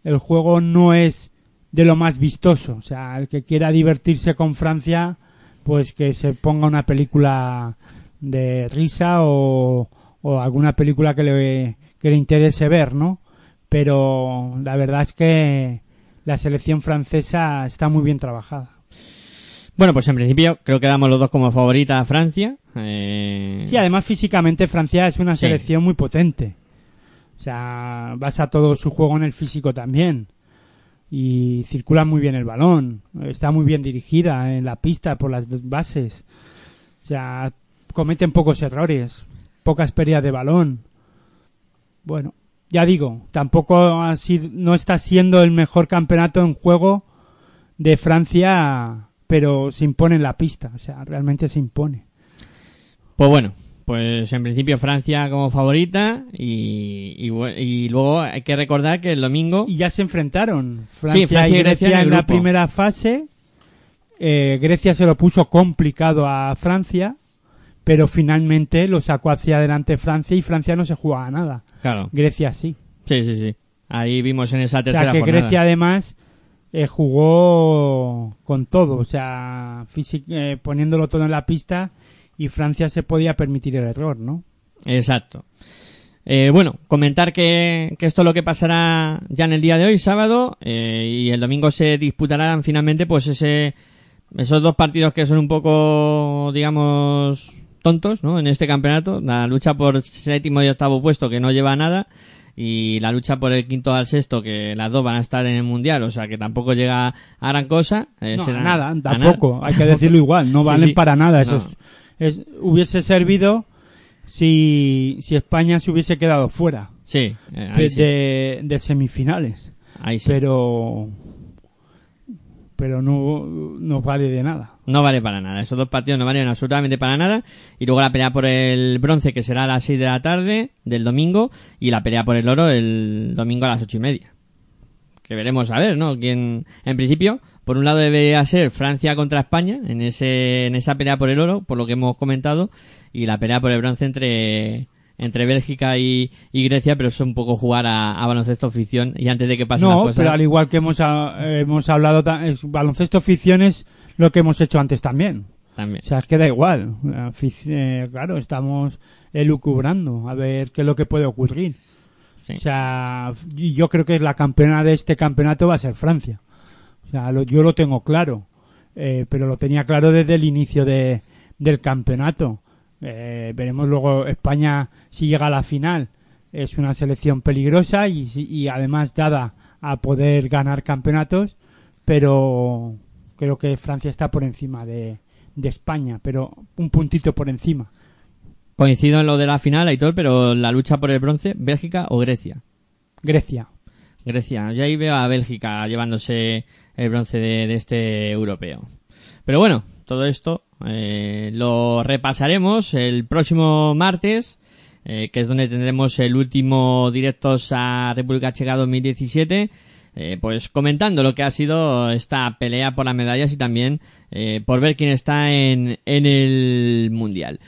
el juego no es de lo más vistoso. O sea, el que quiera divertirse con Francia, pues que se ponga una película de risa o, o alguna película que le interese ver, ¿no? Pero la verdad es que la selección francesa está muy bien trabajada. Bueno, pues en principio creo que damos los dos como favorita a Francia. Eh, Sí, además físicamente Francia es una Sí. selección muy potente. O sea, basa todo su juego en el físico también. Y circula muy bien el balón. Está muy bien dirigida en la pista por las dos bases. O sea, cometen pocos errores. Pocas pérdidas de balón. Bueno, ya digo, tampoco ha sido, no está siendo el mejor campeonato en juego de Francia, pero se impone en la pista. O sea, realmente se impone. Pues bueno, pues en principio Francia como favorita y, y, bu- y luego hay que recordar que el domingo... y ya se enfrentaron Francia, Francia y Grecia, en, la primera fase. Eh, Grecia se lo puso complicado a Francia, pero finalmente lo sacó hacia adelante Francia y Francia no se jugaba nada. Claro, Grecia sí. sí, sí, sí. Ahí vimos en esa O tercera sea que jornada. Grecia además eh, jugó con todo, o sea, eh, poniéndolo todo en la pista y Francia se podía permitir el error, ¿no? Exacto. Eh, bueno, comentar que, que esto es lo que pasará ya en el día de hoy, sábado, eh, y el domingo se disputarán finalmente pues ese esos dos partidos que son un poco, digamos, tontos, ¿no? En este campeonato, la lucha por séptimo y octavo puesto que no lleva a nada y la lucha por el quinto al sexto que las dos van a estar en el mundial, o sea que tampoco llega a gran cosa. eh, No, será- nada, tampoco, nada. hay que decirlo igual, no valen sí. para nada. Eso No. es- es- hubiese servido si, si España se hubiese quedado fuera Sí, eh, ahí de, sí. de- de semifinales, Ahí sí. pero pero no, no vale de nada. No vale para nada. Esos dos partidos no valen absolutamente para nada. Y luego la pelea por el bronce, que será a las 6 de la tarde del domingo. Y la pelea por el oro el domingo a las ocho y media. Que veremos a ver, ¿no? Quién, en principio, por un lado debería ser Francia contra España en ese, en esa pelea por el oro, por lo que hemos comentado. Y la pelea por el bronce entre, entre Bélgica y, y Grecia, pero es un poco jugar a, a baloncesto ficción. Y antes de que pasen las No, cosas. pero al igual que hemos, ah, hemos hablado, es- baloncesto ficción es lo que hemos hecho antes también. También. O sea, es que da igual. Eh, claro, estamos elucubrando a ver qué es lo que puede ocurrir. Sí. O sea, y yo creo que la campeona de este campeonato va a ser Francia. O sea, lo- yo lo tengo claro. Eh, pero lo tenía claro desde el inicio de, del campeonato. Eh, veremos luego España si llega a la final. Es una selección peligrosa y, además dada a poder ganar campeonatos, pero creo que Francia está por encima de, de España, pero un puntito por encima. Coincido en lo de la final, Aitor, pero la lucha por el bronce, ¿Bélgica o Grecia? Grecia. Grecia. Yo ahí veo a Bélgica llevándose el bronce de, de este europeo. Pero bueno, todo esto eh, lo repasaremos el próximo martes, eh, que es donde tendremos el último Directos a República Checa 2017. eh, pues comentando lo que ha sido esta pelea por las medallas y también eh, por ver quién está en, en el Mundial.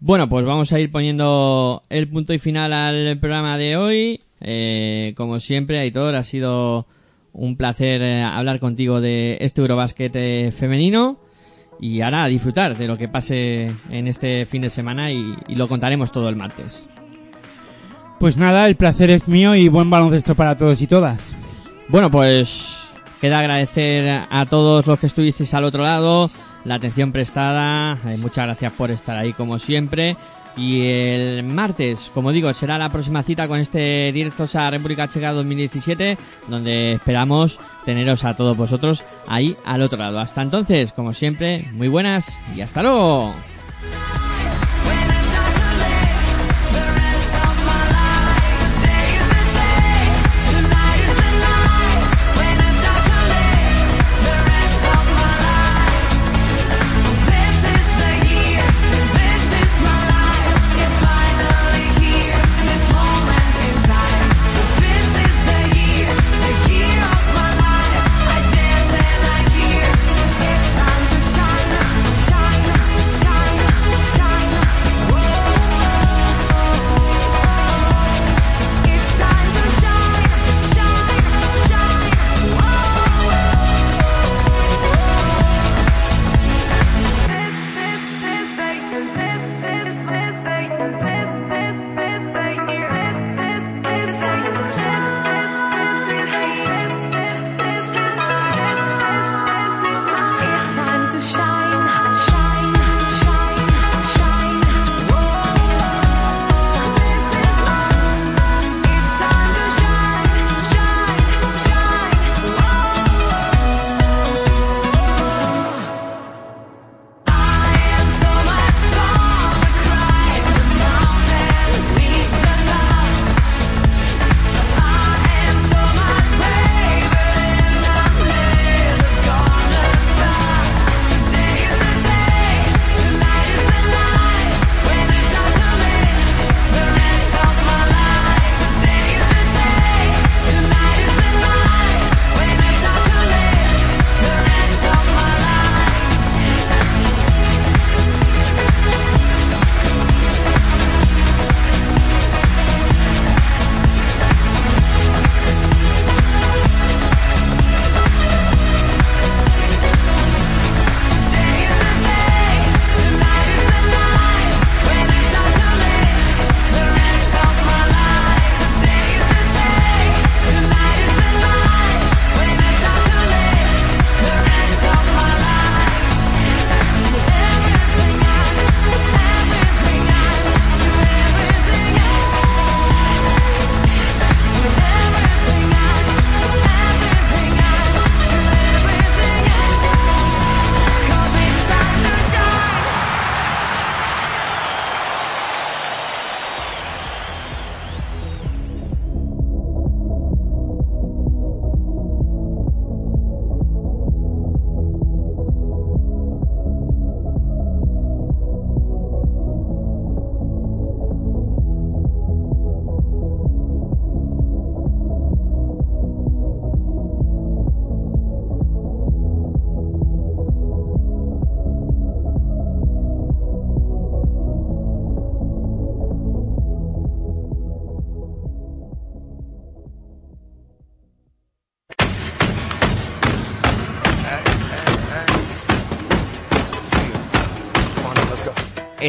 Bueno, pues vamos a ir poniendo el punto y final al programa de hoy. Eh, como siempre, Aitor, ha sido un placer eh, hablar contigo de este Eurobasket eh, femenino. Y ahora a disfrutar de lo que pase en este fin de semana y, y lo contaremos todo el martes. Pues nada, el placer es mío y buen baloncesto para todos y todas. Bueno, pues queda agradecer a todos los que estuvisteis al otro lado la atención prestada. Eh, muchas gracias por estar ahí como siempre. Y el martes, como digo, será la próxima cita con este Directos a República Checa 2017, donde esperamos teneros a todos vosotros ahí al otro lado. Hasta entonces, como siempre, muy buenas y hasta luego.